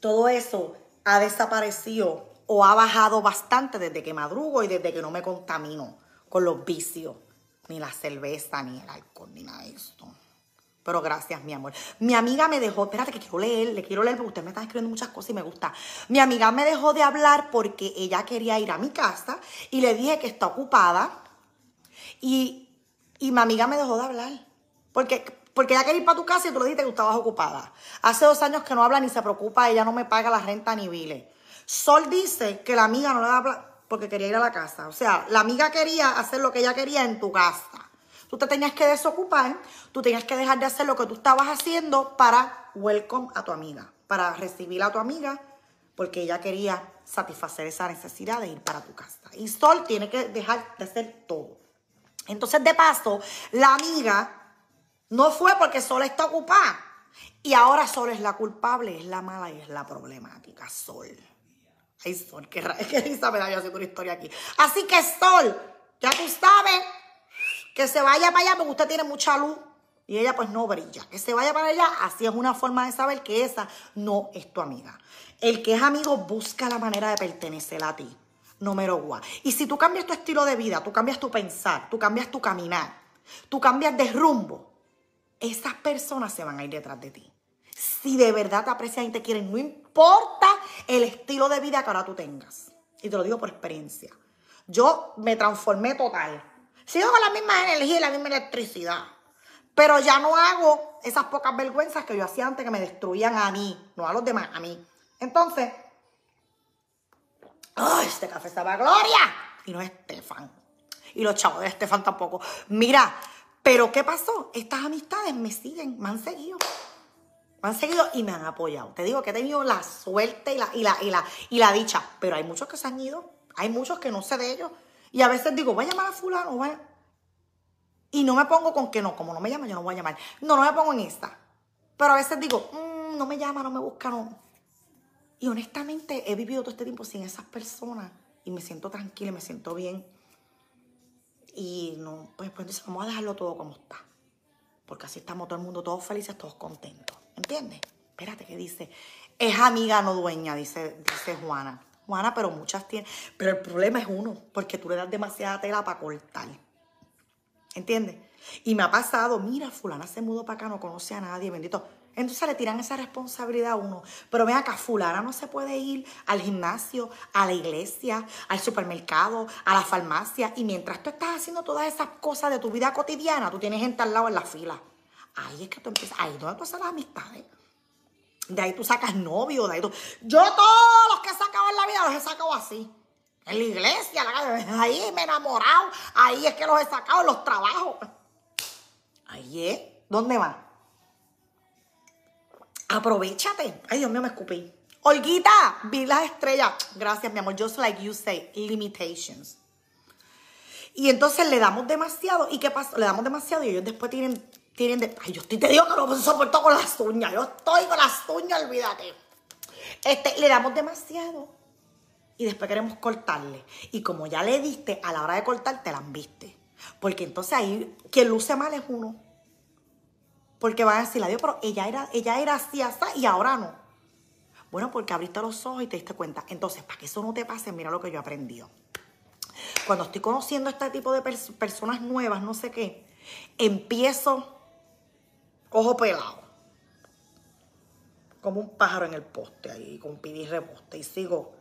Todo eso ha desaparecido o ha bajado bastante desde que madrugo y desde que no me contamino con los vicios. ni la cerveza, ni el alcohol, ni nada de esto. Pero gracias, mi amor. Mi amiga me dejó, espérate que quiero leer, le quiero leer porque usted me está escribiendo muchas cosas y me gusta. Mi amiga me dejó de hablar porque ella quería ir a mi casa y le dije que está ocupada. Y, y mi amiga me dejó de hablar. Porque, porque ella quería ir para tu casa y tú le dijiste que estabas ocupada. Hace dos años que no habla ni se preocupa, ella no me paga la renta ni vile. Sol dice que la amiga no le habla porque quería ir a la casa. O sea, la amiga quería hacer lo que ella quería en tu casa. Tú te tenías que desocupar, tú tenías que dejar de hacer lo que tú estabas haciendo para welcome a tu amiga, para recibir a tu amiga, porque ella quería satisfacer esa necesidad de ir para tu casa. Y Sol tiene que dejar de hacer todo. Entonces, de paso, la amiga no fue porque Sol está ocupada. Y ahora Sol es la culpable, es la mala y es la problemática. Sol. Ay, Sol, qué, qué risa me da una historia aquí. Así que Sol, ya tú sabes que se vaya para allá porque usted tiene mucha luz y ella pues no brilla. Que se vaya para allá, así es una forma de saber que esa no es tu amiga. El que es amigo busca la manera de pertenecer a ti. Número uno. Y si tú cambias tu estilo de vida, tú cambias tu pensar, tú cambias tu caminar, tú cambias de rumbo, esas personas se van a ir detrás de ti. Si de verdad te aprecian y te quieren, no importa el estilo de vida que ahora tú tengas. Y te lo digo por experiencia. Yo me transformé total. Sigo con la misma energía y la misma electricidad. Pero ya no hago esas pocas vergüenzas que yo hacía antes que me destruían a mí, no a los demás, a mí. Entonces, ¡ay, este café estaba Gloria! Y no es Estefan. Y los chavos de Estefan tampoco. Mira, pero ¿qué pasó? Estas amistades me siguen, me han seguido. Me han seguido y me han apoyado. Te digo que he tenido la suerte y la, y la, y la, y la dicha. Pero hay muchos que se han ido. Hay muchos que no sé de ellos. Y a veces digo, voy a llamar a fulano, Y no me pongo con que no, como no me llama, yo no voy a llamar. No, no me pongo en esta. Pero a veces digo, mm, no me llama, no me busca, no. Y honestamente he vivido todo este tiempo sin esas personas. Y me siento tranquila, me siento bien. Y no, pues, pues entonces vamos a dejarlo todo como está. Porque así estamos todo el mundo, todos felices, todos contentos. ¿Entiendes? Espérate, ¿qué dice? Es amiga, no dueña, dice, dice Juana. Juana, pero muchas tienen. Pero el problema es uno, porque tú le das demasiada tela para cortar. ¿Entiendes? Y me ha pasado, mira, fulana se mudó para acá, no conoce a nadie, bendito. Entonces le tiran esa responsabilidad a uno. Pero ven acá, fulana no se puede ir al gimnasio, a la iglesia, al supermercado, a la farmacia. Y mientras tú estás haciendo todas esas cosas de tu vida cotidiana, tú tienes gente al lado en la fila. Ahí es que tú empiezas, ahí tú haces las amistades. De ahí tú sacas novio, de ahí tú... Yo todos los que he sacado en la vida los he sacado así. En la iglesia, ahí me he enamorado, ahí es que los he sacado en los trabajos. Ahí es. ¿Dónde va? Aprovechate. Ay, Dios mío, me escupí. Olguita, vi las estrellas. Gracias, mi amor. Just like you say, limitations. Y entonces le damos demasiado. ¿Y qué pasa? Le damos demasiado y ellos después tienen tienen de... Ay, yo estoy, te digo que lo soporto con las uñas. Yo estoy con las uñas, olvídate. Este, le damos demasiado y después queremos cortarle. Y como ya le diste, a la hora de cortar, te la viste. Porque entonces ahí, quien luce mal es uno. Porque van a decir, adiós, pero ella era, ella era así, así, y ahora no. Bueno, porque abriste los ojos y te diste cuenta. Entonces, para que eso no te pase, mira lo que yo he aprendido. Cuando estoy conociendo este tipo de personas nuevas, no sé qué, empiezo ojo pelado. Como un pájaro en el poste ahí, con pidi reposte. Y sigo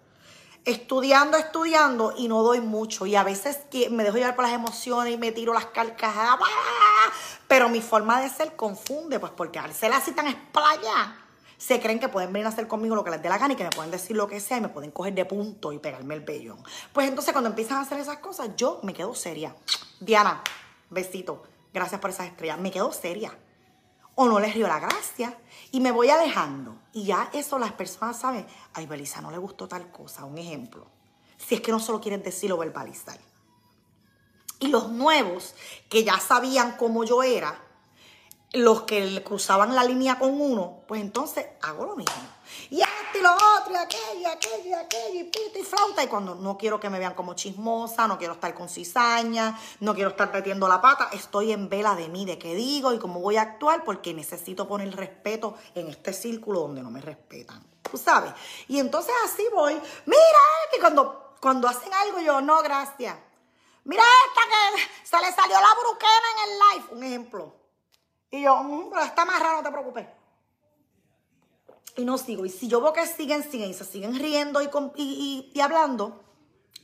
estudiando, estudiando y no doy mucho. Y a veces me dejo llevar por las emociones y me tiro las carcajadas. Pero mi forma de ser confunde, pues porque al ser así tan esplayada, se creen que pueden venir a hacer conmigo lo que les dé la gana y que me pueden decir lo que sea y me pueden coger de punto y pegarme el vellón. Pues entonces cuando empiezan a hacer esas cosas, yo me quedo seria. Diana, besito. Gracias por esas estrellas. Me quedo seria o no les dio la gracia y me voy alejando. Y ya eso las personas saben, ay, Belisa no le gustó tal cosa, un ejemplo. Si es que no solo quieren decirlo verbalizar. Y los nuevos, que ya sabían cómo yo era, los que cruzaban la línea con uno, pues entonces hago lo mismo. Y este y lo otro, y aquello, y aquello, y aquello, y pito y flauta. Y cuando no quiero que me vean como chismosa, no quiero estar con cizaña, no quiero estar metiendo la pata, estoy en vela de mí, de qué digo y cómo voy a actuar, porque necesito poner respeto en este círculo donde no me respetan. Tú sabes. Y entonces así voy. Mira, que cuando, cuando hacen algo yo, no, gracias. Mira esta que se le salió la bruquena en el live. Un ejemplo. Y yo, mm, pero está más raro, no te preocupes. Y no sigo. Y si yo veo que siguen, siguen y se siguen riendo y, y, hablando,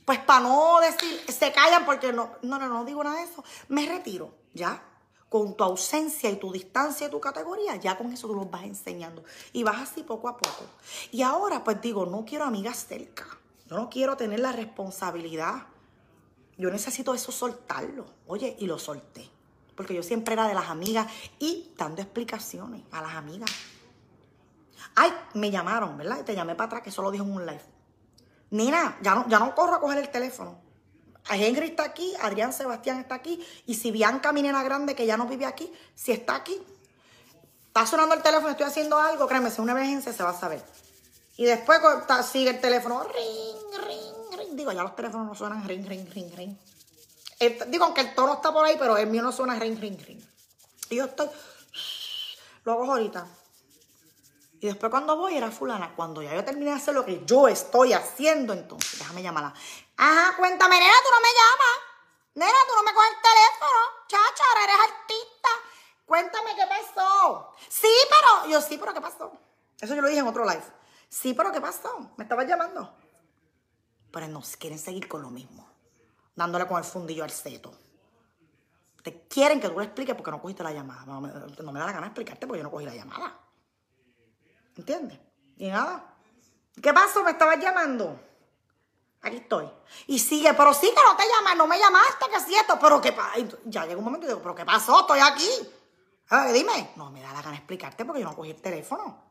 pues para no decir, se callan porque no, no, no, no digo nada de eso, me retiro, ¿ya? Con tu ausencia y tu distancia y tu categoría, ya con eso tú los vas enseñando. Y vas así poco a poco. Y ahora, pues digo, no quiero amigas cerca. Yo no quiero tener la responsabilidad. Yo necesito eso soltarlo. Oye, y lo solté. Porque yo siempre era de las amigas y dando explicaciones a las amigas. Ay, me llamaron, ¿verdad? Y te llamé para atrás, que solo dijo un live. Nina, ya no, ya no corro a coger el teléfono. Henry está aquí, Adrián Sebastián está aquí, y si Bianca, mi nena grande, que ya no vive aquí, si está aquí, está sonando el teléfono, estoy haciendo algo, créeme, si es una emergencia se va a saber. Y después sigue el teléfono, ring, ring, ring. Digo, ya los teléfonos no suenan ring, ring, ring, ring. digo, aunque el tono está por ahí, pero el mío no suena ring, ring, ring. Y yo estoy, lo hago ahorita. Y después cuando voy era fulana. Cuando ya yo terminé de hacer lo que yo estoy haciendo, entonces, déjame llamarla. Ajá, cuéntame, nena, tú no me llamas. Nena, tú no me coges el teléfono. Chacha, ahora eres artista. Cuéntame qué pasó. Sí, pero. Yo sí, pero ¿qué pasó? Eso yo lo dije en otro live. Sí, pero ¿qué pasó? Me estabas llamando. Pero no quieren seguir con lo mismo. Dándole con el fundillo al seto. Te quieren que tú le expliques porque no cogiste la llamada. No me, no me da la gana explicarte porque yo no cogí la llamada. ¿Entiendes? Y nada. ¿Qué pasó? ¿Me estabas llamando? Aquí estoy. Y sigue, pero sí que no te llamas, no me llamaste, que es cierto, pero que ya llega un momento y digo, pero ¿qué pasó? Estoy aquí. dime. No, me da la gana explicarte porque yo no cogí el teléfono.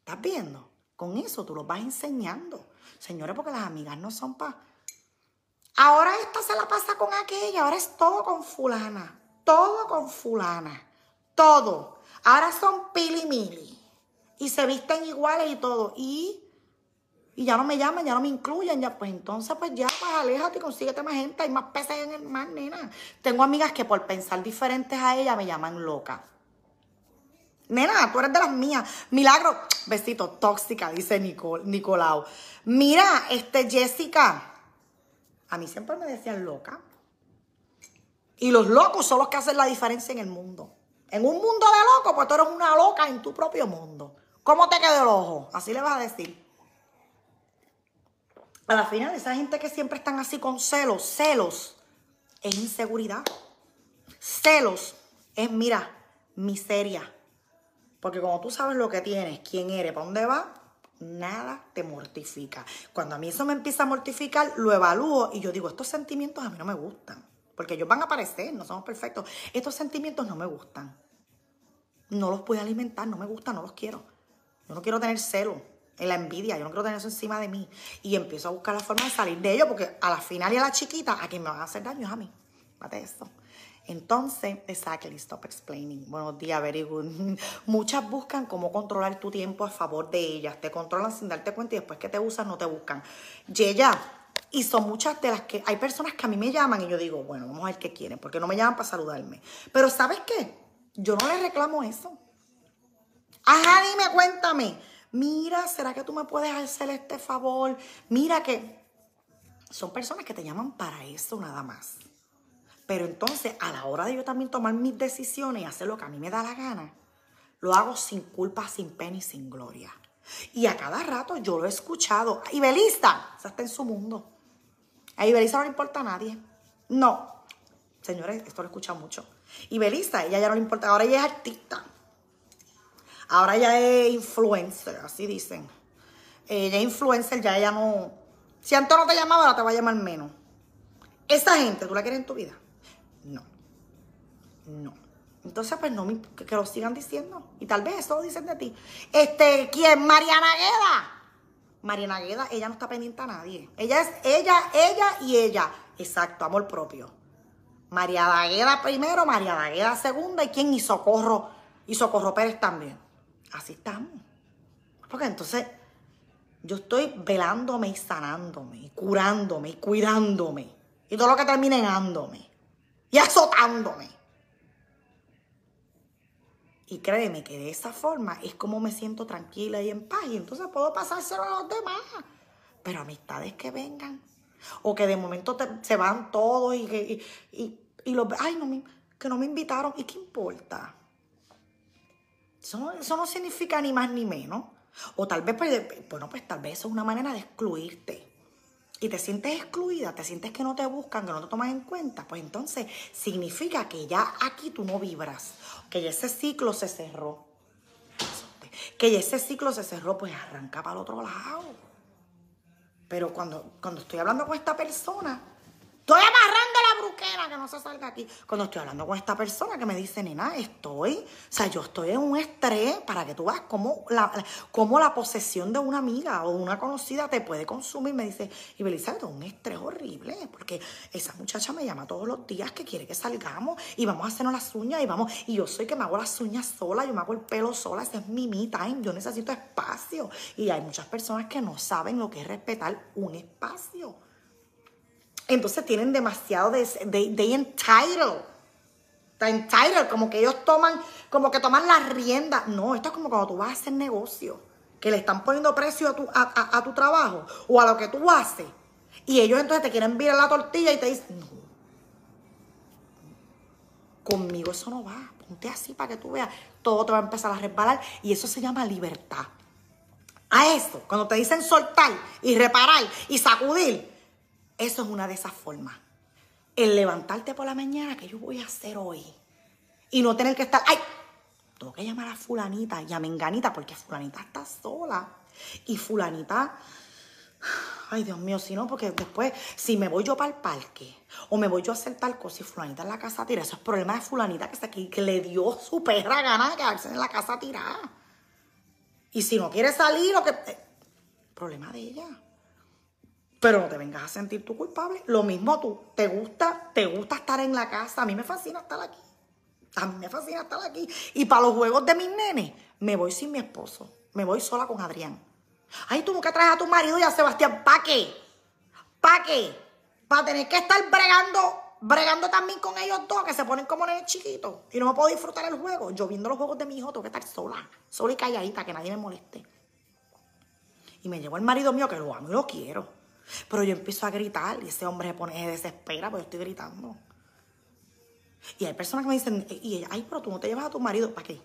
¿Estás viendo? Con eso tú lo vas enseñando. Señores, porque las amigas no son para... Ahora esta se la pasa con aquella, ahora es todo con fulana. Todo con fulana. Todo. Ahora son pili mili y se visten iguales y todo. Y, y ya no me llaman, ya no me incluyen, ya pues entonces pues ya, pues aléjate y consíguete más gente, hay más peces en el mar, nena. Tengo amigas que por pensar diferentes a ella me llaman loca. Nena, tú eres de las mías. Milagro, besito, tóxica, dice Nicol, Nicolau. Mira, este Jessica, a mí siempre me decían loca. Y los locos son los que hacen la diferencia en el mundo. En un mundo de locos, pues tú eres una loca en tu propio mundo. ¿Cómo te quedó el ojo? Así le vas a decir. A la final, esa gente que siempre están así con celos, celos, es inseguridad. Celos es, mira, miseria. Porque como tú sabes lo que tienes, quién eres, para dónde vas, nada te mortifica. Cuando a mí eso me empieza a mortificar, lo evalúo y yo digo, estos sentimientos a mí no me gustan. Porque ellos van a aparecer, no somos perfectos. Estos sentimientos no me gustan. No los puedo alimentar, no me gustan, no los quiero. Yo no quiero tener celo, en la envidia, yo no quiero tener eso encima de mí. Y empiezo a buscar la forma de salir de ello, porque a la final y a la chiquita, a quien me van a hacer daño es a mí. Mate eso. Entonces, exactly, stop explaining. Buenos días, very good. Muchas buscan cómo controlar tu tiempo a favor de ellas. Te controlan sin darte cuenta y después que te usan, no te buscan. Yeya, y son muchas de las que hay personas que a mí me llaman y yo digo, bueno, vamos a ver qué quieren, porque no me llaman para saludarme. Pero ¿sabes qué? Yo no les reclamo eso. Ajá, dime, cuéntame. Mira, ¿será que tú me puedes hacer este favor? Mira que son personas que te llaman para eso nada más. Pero entonces, a la hora de yo también tomar mis decisiones y hacer lo que a mí me da la gana, lo hago sin culpa, sin pena y sin gloria. Y a cada rato yo lo he escuchado. Y Belista, o está en su mundo. A Ibelista no le importa a nadie. No. Señores, esto lo escucha mucho. Y Belista, ella ya no le importa. Ahora ella es artista. Ahora ya es influencer, así dicen. Ella es influencer, ya ella no. Si antes no te llamaba, ahora te va a llamar menos. Esa gente, ¿tú la quieres en tu vida? No. No. Entonces, pues no me, que, lo sigan diciendo. Y tal vez eso lo dicen de ti. Este, ¿quién? Mariana Gueda. Mariana Gueda, ella no está pendiente a nadie. Ella es ella, ella y ella. Exacto, amor propio. María Dagueda primero, María Dagueda segunda y quién y Socorro. Y Socorro Pérez también. Así estamos. Porque entonces yo estoy velándome y sanándome, y curándome y cuidándome. Y todo lo que termine en y azotándome. Y créeme que de esa forma es como me siento tranquila y en paz. Y entonces puedo pasárselo a los demás. Pero amistades que vengan. O que de momento se van todos y, que, y, y, los, ay, no me, que no me invitaron. ¿Y qué importa? Eso eso no significa ni más ni menos. O tal vez, pues, bueno, pues tal vez eso es una manera de excluirte. Y te sientes excluida, te sientes que no te buscan, que no te toman en cuenta, pues entonces significa que ya aquí tú no vibras, que ya ese ciclo se cerró. Que ya ese ciclo se cerró, pues arranca para el otro lado. Pero cuando, cuando estoy hablando con esta persona, amarrando la que no se salga aquí. Cuando estoy hablando con esta persona que me dice, nena, estoy, o sea, yo estoy en un estrés para que tú veas cómo la, cómo la posesión de una amiga o una conocida te puede consumir. Me dice, y Belisa, es un estrés horrible, porque esa muchacha me llama todos los días que quiere que salgamos y vamos a hacernos las uñas y vamos, y yo soy que me hago las uñas sola, yo me hago el pelo sola, ese es mi me time, yo necesito espacio. Y hay muchas personas que no saben lo que es respetar un espacio. Entonces tienen demasiado de, de, de entitled. Entitled, como que ellos toman, como que toman la rienda. No, esto es como cuando tú vas a hacer negocio, que le están poniendo precio a tu, a, tu trabajo o a lo que tú haces. Y ellos entonces te quieren virar la tortilla y te dicen, no, conmigo eso no va. Ponte así para que tú veas. Todo te va a empezar a resbalar. Y eso se llama libertad. A eso, cuando te dicen soltar y reparar y sacudir, eso es una de esas formas. El levantarte por la mañana, que yo voy a hacer hoy? Y no tener que estar, ay, tengo que llamar a fulanita y a menganita, porque fulanita está sola. Y fulanita, ay Dios mío, si no, porque después, si me voy yo para el parque, o me voy yo a hacer tal cosa y fulanita en la casa tira, eso es problema de fulanita que está aquí, que le dio su perra gana de quedarse en la casa tirada. Y si no quiere salir, lo que... Eh, problema de ella. Pero no te vengas a sentir tú culpable. Lo mismo tú. ¿Te gusta? ¿Te gusta estar en la casa? A mí me fascina estar aquí. A mí me fascina estar aquí. Y para los juegos de mis nenes, me voy sin mi esposo. Me voy sola con Adrián. Ay, tú nunca traes a tu marido y a Sebastián. ¿Para qué? ¿Para qué? Para tener que estar bregando, bregando también con ellos dos, que se ponen como nenes chiquitos. Y no me puedo disfrutar el juego. Yo viendo los juegos de mi hijo, tengo que estar sola. Sola y calladita, que nadie me moleste. Y me llevo al marido mío, que lo amo y lo quiero. Pero yo empiezo a gritar y ese hombre se pone, se desespera porque yo estoy gritando. Y hay personas que me dicen, y ella, ay, pero tú no te llevas a tu marido, ¿para qué?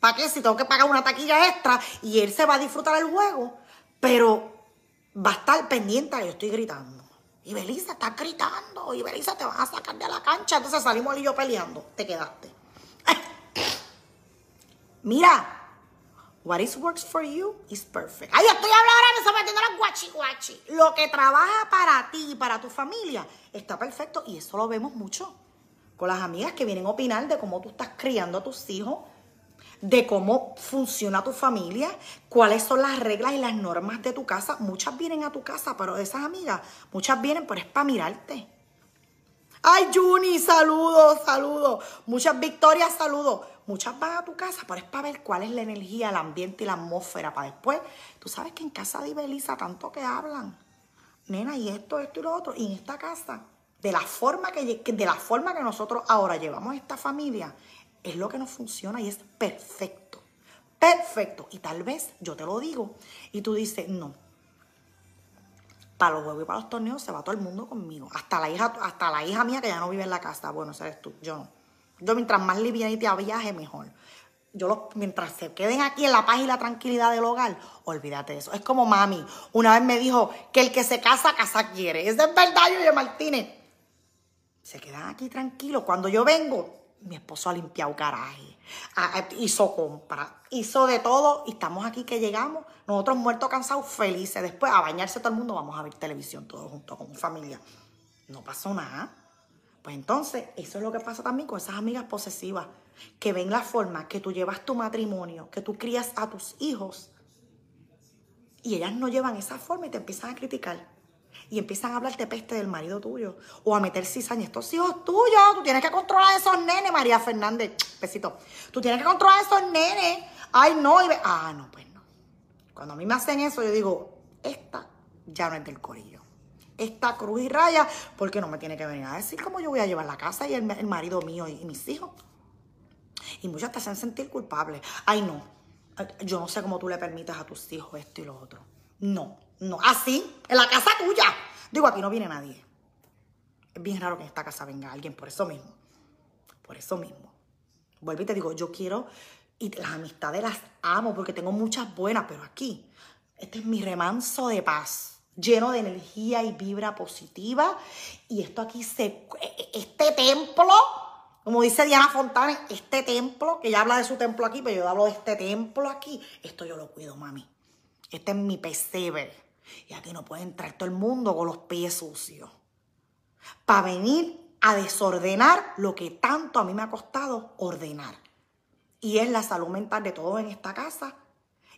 ¿Para qué? Si tengo que pagar una taquilla extra y él se va a disfrutar el juego, pero va a estar pendiente que yo estoy gritando. Y Belisa está gritando, y Belisa te van a sacar de la cancha, entonces salimos él y yo peleando, te quedaste. Mira, What is works for you is perfect. Ay, estoy hablando ahora, me estoy metiendo la guachi guachi. Lo que trabaja para ti y para tu familia está perfecto y eso lo vemos mucho con las amigas que vienen a opinar de cómo tú estás criando a tus hijos, de cómo funciona tu familia, cuáles son las reglas y las normas de tu casa. Muchas vienen a tu casa, pero esas amigas, muchas vienen, pero es para mirarte. Ay, Juni, saludos, saludos. Muchas victorias, saludos. Muchas van a tu casa, pero es para ver cuál es la energía, el ambiente y la atmósfera para después. Tú sabes que en casa de Ibeliza tanto que hablan. Nena, y esto, esto y lo otro. Y en esta casa, de la forma que, de la forma que nosotros ahora llevamos esta familia, es lo que nos funciona y es perfecto. Perfecto. Y tal vez yo te lo digo y tú dices, no. Para los juegos y para los torneos se va todo el mundo conmigo. Hasta la hija, hasta la hija mía que ya no vive en la casa. Bueno, sabes tú, yo no. Yo mientras más livianita viaje, mejor. Yo los, mientras se queden aquí en la paz y la tranquilidad del hogar, olvídate de eso. Es como mami. Una vez me dijo que el que se casa, casa quiere. Eso es verdad, yo Martínez. Se quedan aquí tranquilos. Cuando yo vengo, mi esposo ha limpiado garaje, hizo compra, hizo de todo y estamos aquí que llegamos, nosotros muertos, cansados, felices. Después a bañarse todo el mundo, vamos a ver televisión todos juntos con familia. No pasó nada. Pues entonces, eso es lo que pasa también con esas amigas posesivas, que ven la forma que tú llevas tu matrimonio, que tú crías a tus hijos, y ellas no llevan esa forma y te empiezan a criticar. Y empiezan a hablarte peste del marido tuyo. O a meter cizaña. Estos hijos tuyos. Tú tienes que controlar a esos nenes, María Fernández. Besito. Tú tienes que controlar a esos nenes. Ay, no. Y Ah, no, pues no. Cuando a mí me hacen eso, yo digo, esta ya no es del corillo esta cruz y raya, porque no me tiene que venir a decir cómo yo voy a llevar la casa y el, marido mío y, mis hijos. Y muchas te hacen sentir culpable. Ay, no. Yo no sé cómo tú le permites a tus hijos esto y lo otro. No, no. Así, en la casa tuya. Digo, aquí no viene nadie. Es bien raro que en esta casa venga alguien, por eso mismo. Por eso mismo. Vuelvo y te digo, yo quiero, y las amistades las amo porque tengo muchas buenas, pero aquí, este es mi remanso de paz lleno de energía y vibra positiva. Y esto aquí se. Este templo, como dice Diana Fontana, este templo, que ella habla de su templo aquí, pero yo hablo de este templo aquí. Esto yo lo cuido, mami. Este es mi pesebre. Y aquí no puede entrar todo el mundo con los pies sucios. Para venir a desordenar lo que tanto a mí me ha costado ordenar. Y es la salud mental de todos en esta casa.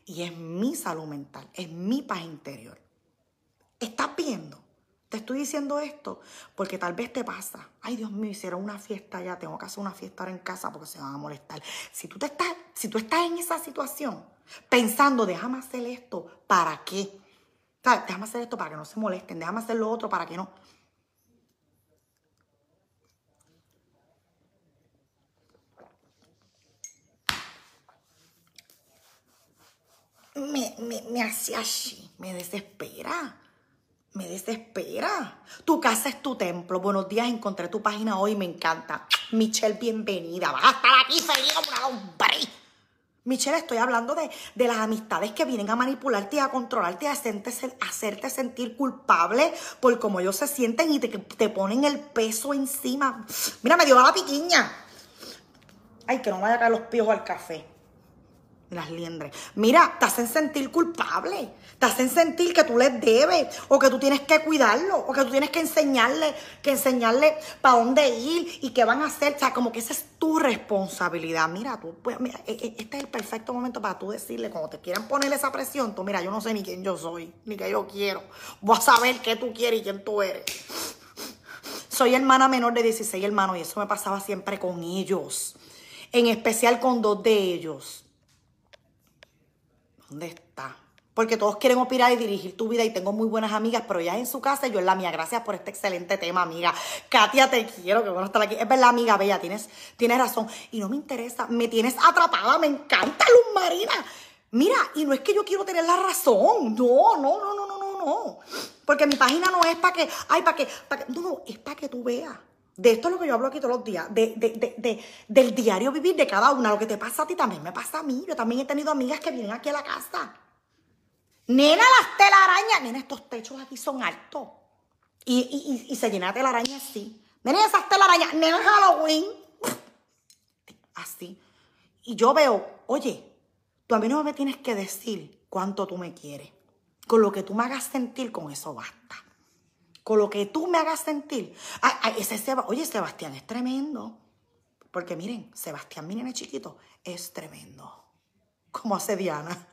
Y es mi salud mental, es mi paz interior. ¿Estás viendo? Te estoy diciendo esto porque tal vez te pasa. Ay, Dios mío, hicieron una fiesta ya, tengo que hacer una fiesta ahora en casa porque se van a molestar. Si tú, te estás, si tú estás en esa situación pensando, déjame hacer esto, ¿para qué? Déjame hacer esto para que no se molesten, déjame hacer lo otro para que no. Me, me, me hace así, me desespera me desespera. Tu casa es tu templo. Buenos días, encontré tu página hoy, me encanta. Michelle, bienvenida. Vas a estar aquí feliz como una. Michelle, estoy hablando de, de, las amistades que vienen a manipularte y a controlarte y a hacerte, sentir culpable por cómo ellos se sienten y te, te ponen el peso encima. Mira, me dio la piquiña. Ay, que no vaya a caer los piojos al café las liendres. Mira, te hacen sentir culpable, te hacen sentir que tú les debes, o que tú tienes que cuidarlo, o que tú tienes que enseñarle, que enseñarle para dónde ir y qué van a hacer. O sea, como que esa es tu responsabilidad. Mira, tú, pues, mira, e, e, este es el perfecto momento para tú decirle, cuando te quieran poner esa presión, tú, mira, yo no sé ni quién yo soy, ni qué yo quiero. Voy a saber qué tú quieres y quién tú eres. Soy hermana menor de 16 hermanos y eso me pasaba siempre con ellos. En especial con dos de ellos ¿Dónde está? Porque todos quieren opinar y dirigir tu vida y tengo muy buenas amigas, pero ella es en su casa y yo en la mía. Gracias por este excelente tema, amiga. Katia, te quiero, que bueno estar aquí. Es verdad, amiga, bella, tienes, tienes razón. Y no me interesa, me tienes atrapada, me encanta Luz Marina. Mira, y no es que yo quiero tener la razón. No, no, no, no, no, no, no. Porque mi página no es para que, ay, para que, para que, no, no, es para que tú veas. De esto es lo que yo hablo aquí todos los días, de, de, del diario vivir de cada una. Lo que te pasa a ti también me pasa a mí. Yo también he tenido amigas que vienen aquí a la casa. Nena, las telarañas. Nena, estos techos aquí son altos. Y, y, se llena de telaraña así. Nena, esas telarañas. Nena, Halloween. Así. Y yo veo, oye, tú a mí no me tienes que decir cuánto tú me quieres. Con lo que tú me hagas sentir, con eso basta con lo que tú me hagas sentir. ese oye, Sebastián es tremendo. Porque miren, Sebastián, miren es chiquito, es tremendo. Como hace Diana.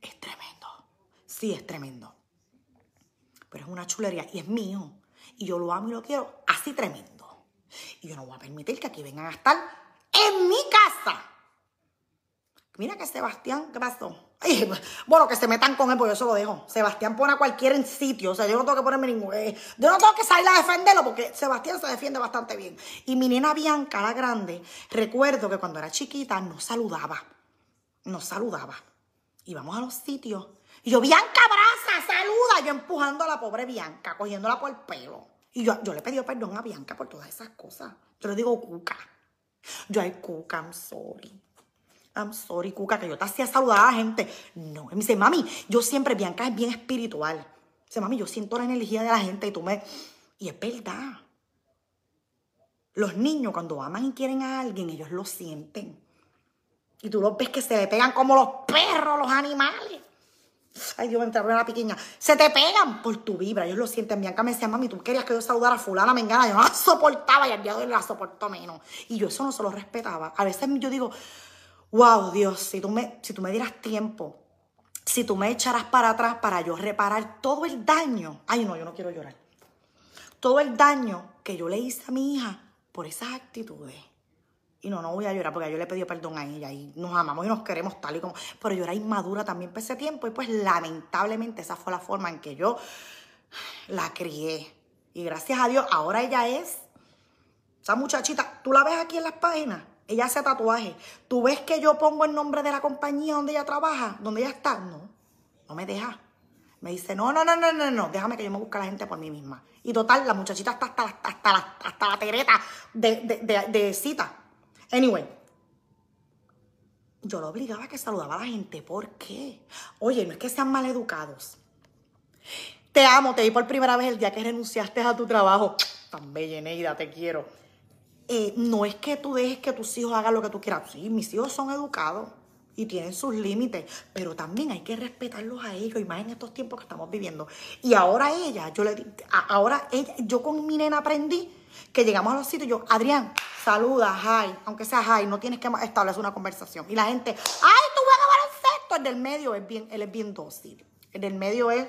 Es tremendo. Sí, es tremendo. Pero es una chulería y es mío. Y yo lo amo y lo quiero así tremendo. Y yo no voy a permitir que aquí vengan a estar en mi casa. Mira que Sebastián, ¿qué pasó? Bueno, que se metan con él, porque yo se lo dejo. Sebastián pone a cualquiera en sitio. O sea, yo no tengo que ponerme ningún. Eh, yo no tengo que salir a defenderlo porque Sebastián se defiende bastante bien. Y mi nena Bianca, la grande, recuerdo que cuando era chiquita no saludaba. No saludaba. Íbamos a los sitios. Y yo, Bianca, abraza, saluda. Yo empujando a la pobre Bianca, cogiéndola por el pelo. Y yo, yo le pedí perdón a Bianca por todas esas cosas. Yo le digo, Cuca. Yo, ay, Cuca, I'm sorry. I'm sorry, Cuca, que yo te hacía saludar a la gente. No, me dice, mami, yo siempre, Bianca es bien espiritual. Dice, mami, yo siento la energía de la gente y tú me... Y es verdad. Los niños cuando aman y quieren a alguien, ellos lo sienten. Y tú los ves que se le pegan como los perros, los animales. Ay, Dios, me entró una pequeña. Se te pegan por tu vibra. Ellos lo sienten. Bianca me decía, mami, tú querías que yo saludara a fulana, me engana. Yo no la soportaba y al día de hoy la soporto menos. Y yo eso no se lo respetaba. A veces yo digo, wow, Dios, si tú me, si tú me dieras tiempo, si tú me echaras para atrás para yo reparar todo el daño, ay no, yo no quiero llorar, todo el daño que yo le hice a mi hija por esas actitudes. Y no, no voy a llorar porque yo le pedido perdón a ella y nos amamos y nos queremos tal y como. Pero yo era inmadura también por ese tiempo y pues lamentablemente esa fue la forma en que yo la crié. Y gracias a Dios, ahora ella es, esa muchachita, tú la ves aquí en las páginas, ella hace tatuaje. ¿Tú ves que yo pongo el nombre de la compañía donde ella trabaja? ¿Donde ella está? No, no me deja. Me dice, no, no, no, no, no, no, déjame que yo me busque a la gente por mí misma. Y total, la muchachita está hasta, hasta, hasta, la, hasta la tereta de, de, de, de cita. Anyway, yo lo obligaba a que saludaba a la gente. ¿Por qué? Oye, no es que sean mal educados. Te amo, te vi por primera vez el día que renunciaste a tu trabajo. Tan bella, Neida, te quiero. Eh, no es que tú dejes que tus hijos hagan lo que tú quieras. Sí, mis hijos son educados y tienen sus límites, pero también hay que respetarlos a ellos y más en estos tiempos que estamos viviendo. Y ahora ella, yo le ahora ella, yo con mi nena aprendí que llegamos a los sitios, yo, Adrián, saluda, hi, aunque sea hi, no tienes que establecer una conversación. Y la gente, ay, tú juegas baloncesto. El del medio es bien, él es bien dócil. El del medio es,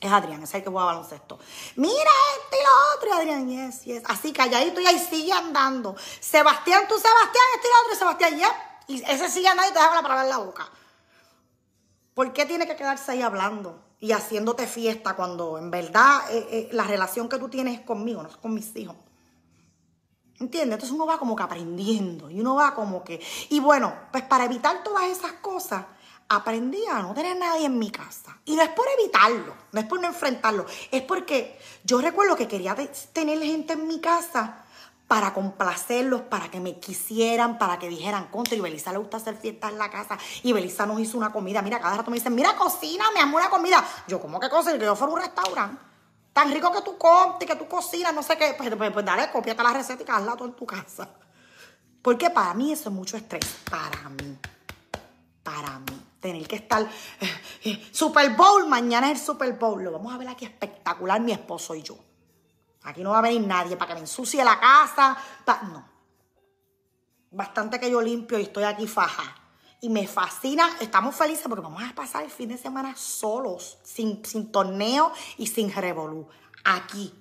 es Adrián, es el que juega baloncesto. Mira este y lo otro, y Adrián, yes, yes. Así calladito y ahí sigue andando. Sebastián, tú Sebastián, este y lo otro, y Sebastián, yes. Y ese sigue andando y te deja la palabra la boca. ¿Por qué tiene que quedarse ahí hablando y haciéndote fiesta cuando en verdad eh, eh, la relación que tú tienes es conmigo, no es con mis hijos? ¿Entiendes? Entonces uno va como que aprendiendo y uno va como que... Y bueno, pues para evitar todas esas cosas, aprendí a no tener nadie en mi casa. Y no es por evitarlo, no es por no enfrentarlo, es porque yo recuerdo que quería tener gente en mi casa para complacerlos, para que me quisieran, para que dijeran, contra, y Belisa le gusta hacer fiestas en la casa, y Belisa nos hizo una comida. Mira, cada rato me dicen, mira, cocina, me amo una comida. Yo, ¿cómo que cocina? Que yo fuera un restaurante. Tan rico que tú compras, que tú cocinas, no sé qué. Pues, pues, pues dale, copiate la receta y hazla todo en tu casa. Porque para mí eso es mucho estrés. Para mí. Para mí. Tener que estar. Eh, eh, Super Bowl, mañana es el Super Bowl. Lo vamos a ver aquí espectacular, mi esposo y yo. Aquí no va a venir nadie para que me ensucie la casa. No. Bastante que yo limpio y estoy aquí faja. Y me fascina, estamos felices porque vamos a pasar el fin de semana solos, sin, sin torneo y sin revolú. Aquí.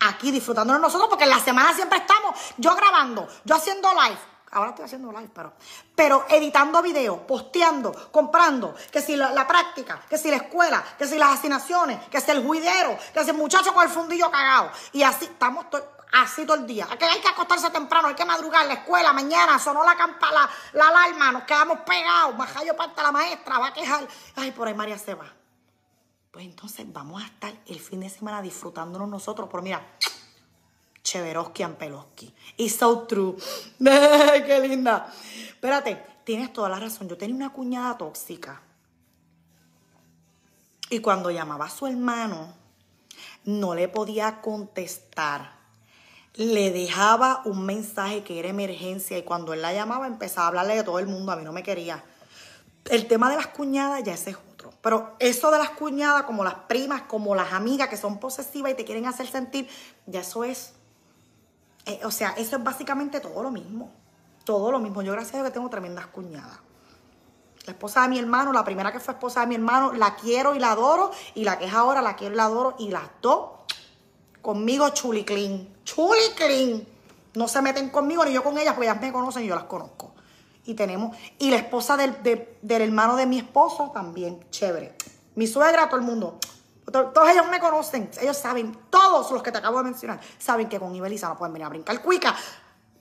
Aquí disfrutándonos nosotros porque en la semana siempre estamos yo grabando, yo haciendo live, Ahora estoy haciendo live, pero, pero editando videos, posteando, comprando, que si la, práctica, que si la escuela, que si las asignaciones, que si el juidero, que si el muchacho con el fundillo cagado. Y así estamos así todo el día. Que hay que acostarse temprano, hay que madrugar, la escuela, mañana sonó la campana, la, alarma, nos quedamos pegados, yo parte la maestra, va a quejar. Ay, por ahí María se va. Pues entonces vamos a estar el fin de semana disfrutándonos nosotros. Pero mira, Cheveroski and Peloski. It's so true. ¡Qué linda! Espérate, tienes toda la razón. Yo tenía una cuñada tóxica. Y cuando llamaba a su hermano, no le podía contestar. Le dejaba un mensaje que era emergencia y cuando él la llamaba empezaba a hablarle de todo el mundo. A mí no me quería. El tema de las cuñadas ya ese es otro. Pero eso de las cuñadas, como las primas, como las amigas que son posesivas y te quieren hacer sentir, ya eso es eh, o sea, eso es básicamente todo lo mismo. Todo lo mismo. Yo gracias a Dios que tengo tremendas cuñadas. La esposa de mi hermano, la primera que fue esposa de mi hermano, la quiero y la adoro. Y la que es ahora, la quiero y la adoro. Y las dos, conmigo chuli clean. Chuli clean. No se meten conmigo ni yo con ellas, porque ellas me conocen y yo las conozco. Y tenemos, y la esposa del, del hermano de mi esposo también, chévere. Mi suegra, todo el mundo. Todos ellos me conocen, ellos saben, todos los que te acabo de mencionar, saben que con Ibeliza no pueden venir a brincar cuica.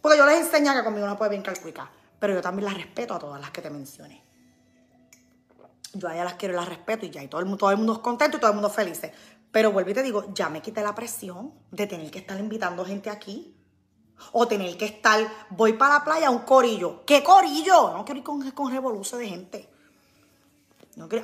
Porque yo les enseñé que conmigo no puede brincar cuica. Pero yo también las respeto a todas las que te mencioné. Yo a ellas las quiero y las respeto y ya. Y todo el, mundo, todo el mundo es contento y todo el mundo feliz. Pero vuelvo y te digo, ya me quité la presión de tener que estar invitando gente aquí. O tener que estar, voy para la playa a un corillo. ¿Qué corillo? No quiero ir con, con de gente.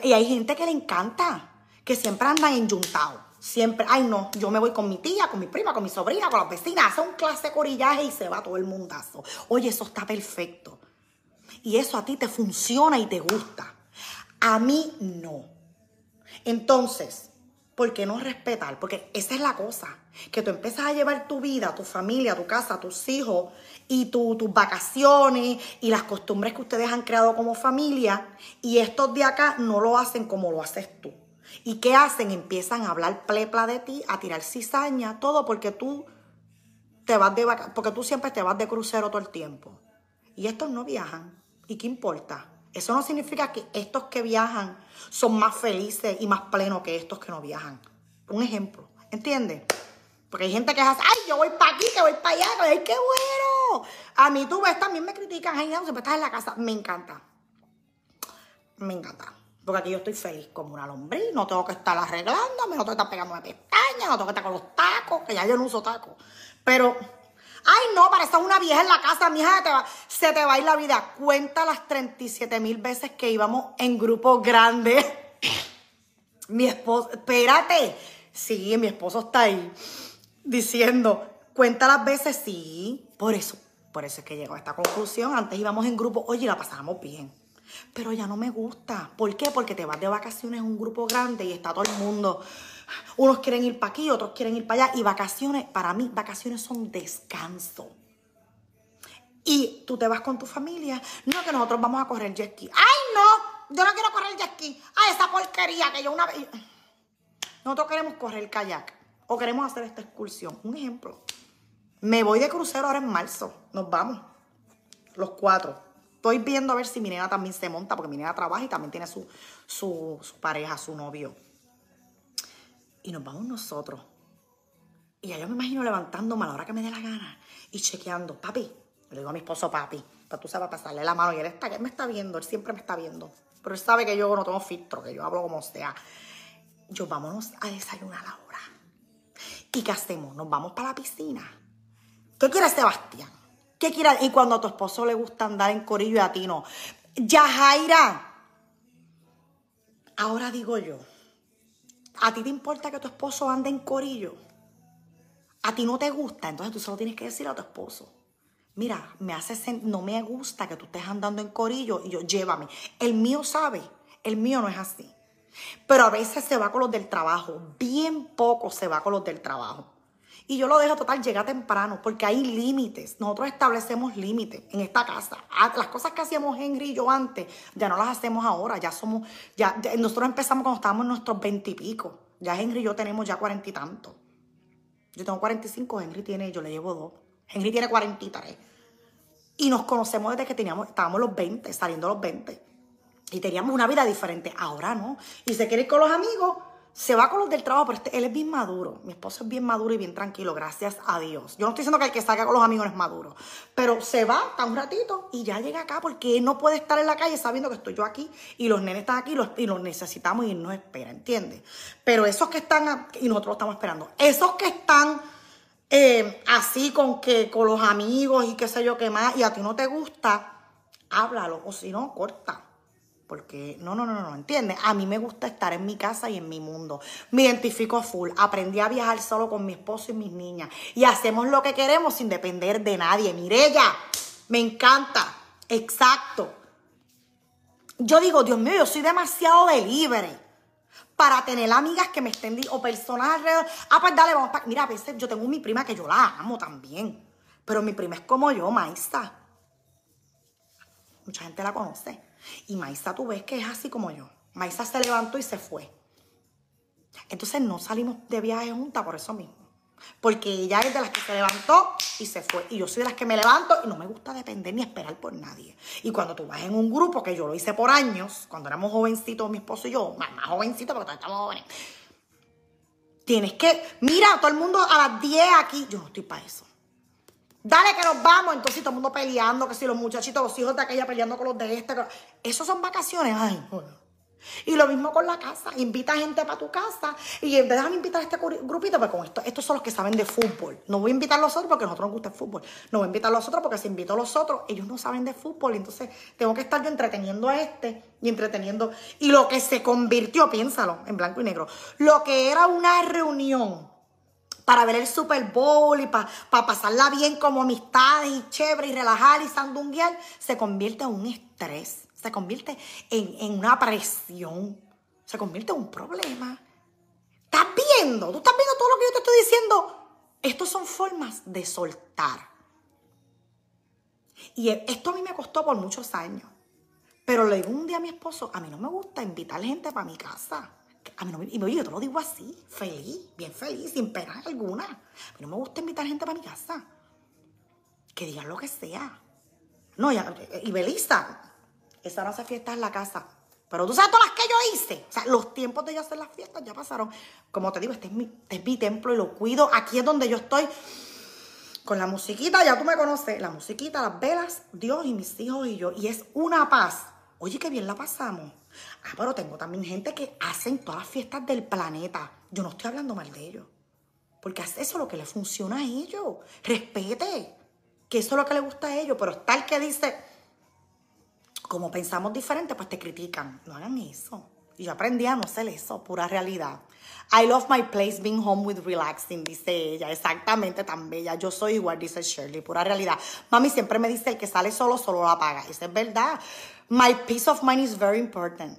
y hay gente que le encanta que siempre andan enyuntados. Siempre, ay no, yo me voy con mi tía, con mi prima, con mi sobrina, con las vecinas, hace un clase de corillaje y se va todo el mundazo. Oye, eso está perfecto. Y eso a ti te funciona y te gusta. A mí no. Entonces, ¿por qué no respetar? Porque esa es la cosa, que tú empiezas a llevar tu vida, tu familia, tu casa, tus hijos y tus vacaciones y las costumbres que ustedes han creado como familia y estos de acá no lo hacen como lo haces tú. ¿Y qué hacen? Empiezan a hablar plepla de ti, a tirar cizaña, todo porque tú te vas de porque tú siempre te vas de crucero todo el tiempo. Y estos no viajan. ¿Y qué importa? Eso no significa que estos que viajan son más felices y más plenos que estos que no viajan. Un ejemplo, ¿entiendes? Porque hay gente que hace, ay, yo voy para aquí, que voy para allá, ay, qué bueno. A mí tú ves, también me critican, ay, siempre estás en la casa. Me encanta. Me encanta. Porque aquí yo estoy feliz como una lombriz, no tengo que estar arreglándome, no tengo que estar pegándome pestañas, no tengo que estar con los tacos, que ya yo no uso tacos. Pero, ay no, pareces una vieja en la casa, mija, te va, se te va a ir la vida. Cuenta las 37 mil veces que íbamos en grupos grandes. mi esposo, espérate, sí, mi esposo está ahí diciendo, cuenta las veces, sí, por eso, por eso es que llegó a esta conclusión. Antes íbamos en grupo, oye, la pasábamos bien. Pero ya no me gusta. ¿Por qué? Porque te vas de vacaciones un grupo grande y está todo el mundo. Unos quieren ir para aquí, otros quieren ir para allá. Y vacaciones, para mí, vacaciones son descanso. Y tú te vas con tu familia. No, que nosotros vamos a correr jet ski. ¡Ay, no! Yo no quiero correr jet ski. ¡Ay, esa porquería que yo una vez. Nosotros queremos correr kayak. O queremos hacer esta excursión. Un ejemplo. Me voy de crucero ahora en marzo. Nos vamos. Los cuatro. Estoy viendo a ver si mi nena también se monta, porque mi nena trabaja y también tiene su, su, pareja, su novio. Y nos vamos nosotros. Y ya yo me imagino levantándome a la hora que me dé la gana y chequeando. Papi, le digo a mi esposo papi, para tú sabes pasarle la mano. Y él está, él me está viendo, él siempre me está viendo. Pero él sabe que yo no tengo filtro, que yo hablo como sea. Yo vámonos a desayunar ahora. ¿Y qué hacemos? Nos vamos para la piscina. ¿Qué quiere Sebastián? Y cuando a tu esposo le gusta andar en corillo y a ti no. Yajaira. Ahora digo yo, ¿a ti te importa que tu esposo ande en corillo? A ti no te gusta, entonces tú solo tienes que decir a tu esposo. Mira, me hace no me gusta que tú estés andando en corillo y yo llévame. El mío sabe, el mío no es así. Pero a veces se va con los del trabajo, bien poco se va con los del trabajo. Y yo lo dejo total, llega temprano, porque hay límites. Nosotros establecemos límites en esta casa. Ah, las cosas que hacíamos Henry y yo antes, ya no las hacemos ahora. Ya somos, ya, nosotros empezamos cuando estábamos en nuestros veintipico. Ya Henry y yo tenemos ya cuarenta y tantos. Yo tengo cuarenta y cinco, Henry tiene, yo le llevo dos. Henry tiene cuarenta y tres. Y nos conocemos desde que teníamos, estábamos los 20, saliendo los 20. Y teníamos una vida diferente. Ahora no. Y se quiere ir con los amigos se va con los del trabajo, pero este, él es bien maduro. Mi esposo es bien maduro y bien tranquilo, gracias a Dios. Yo no estoy diciendo que el que salga con los amigos es maduro, pero se va, está un ratito y ya llega acá porque él no puede estar en la calle sabiendo que estoy yo aquí y los nenes están aquí y los, necesitamos y él nos espera, ¿entiendes? Pero esos que están, y nosotros lo estamos esperando, esos que están eh, así con, que, con los amigos y qué sé yo qué más, y a ti no te gusta, háblalo, o si no, corta. Porque no, no, no, no, ¿entiendes? A mí me gusta estar en mi casa y en mi mundo. Me identifico full. Aprendí a viajar solo con mi esposo y mis niñas. Y hacemos lo que queremos sin depender de nadie. Mirella, me encanta. Exacto. Yo digo, Dios mío, yo soy demasiado de libre para tener amigas que me estén, o personas alrededor. Ah, pues dale, vamos para... Mira, a veces yo tengo mi prima que yo la amo también. Pero mi prima es como yo, Maísa. Mucha gente la conoce. Y Maisa, tú ves que es así como yo. Maisa se levantó y se fue. Entonces no salimos de viaje juntas por eso mismo. Porque ella es de las que se levantó y se fue. Y yo soy de las que me levanto y no me gusta depender ni esperar por nadie. Y cuando tú vas en un grupo, que yo lo hice por años, cuando éramos jovencitos, mi esposo y yo, más, más jovencitos porque todavía estamos jóvenes, tienes que, mira, todo el mundo a las 10 aquí, yo no estoy para eso. Dale que nos vamos. Entonces todo el mundo peleando, que si los muchachitos, los hijos de aquella peleando con los de este. Esos son vacaciones. Ay, Y lo mismo con la casa. Invita gente para tu casa. Y en invitar a este grupito, pues con esto, estos son los que saben de fútbol. No voy a invitar a los otros porque a nosotros nos gusta el fútbol. No voy a invitar a los otros porque si invito a los otros, ellos no saben de fútbol. Entonces tengo que estar yo entreteniendo a este y entreteniendo. Y lo que se convirtió, piénsalo, en blanco y negro. Lo que era una reunión para ver el Super Bowl y para pasarla bien como amistades y chévere y relajar y sandunguear, se convierte en un estrés, se convierte en, en una presión, se convierte en un problema. ¿Estás viendo? ¿Tú estás viendo todo lo que yo te estoy diciendo? Estas son formas de soltar. Y esto a mí me costó por muchos años. Pero le digo un día a mi esposo, a mí no me gusta invitar gente para mi casa. A mí no y yo te lo digo así, feliz, bien feliz, sin pena alguna. A mí no me gusta invitar gente para mi casa. Que digan lo que sea. No, y Belisa, esa no hace fiesta en la casa. Pero tú sabes todas las que yo hice. O sea, los tiempos de yo hacer las fiestas ya pasaron. Como te digo, este es mi, este es mi templo y lo cuido. Aquí es donde yo estoy. Con la musiquita, ya tú me conoces. La musiquita, las velas, Dios y mis hijos y yo. Y es una paz Oye, qué bien la pasamos. Ah, pero tengo también gente que hacen todas las fiestas del planeta. Yo no estoy hablando mal de ellos. Porque hace eso lo que le funciona a ellos. Respete. Que eso es lo que le gusta a ellos. Pero está el que dice, como pensamos diferente, pues te critican. No hagan eso. Y yo aprendí a no hacer eso, pura realidad. I love my place being home with relaxing, dice ella. Exactamente, tan bella. Yo soy igual, dice Shirley, pura realidad. Mami siempre me dice, el que sale solo, solo la paga. Eso es verdad. My peace of mind is very important.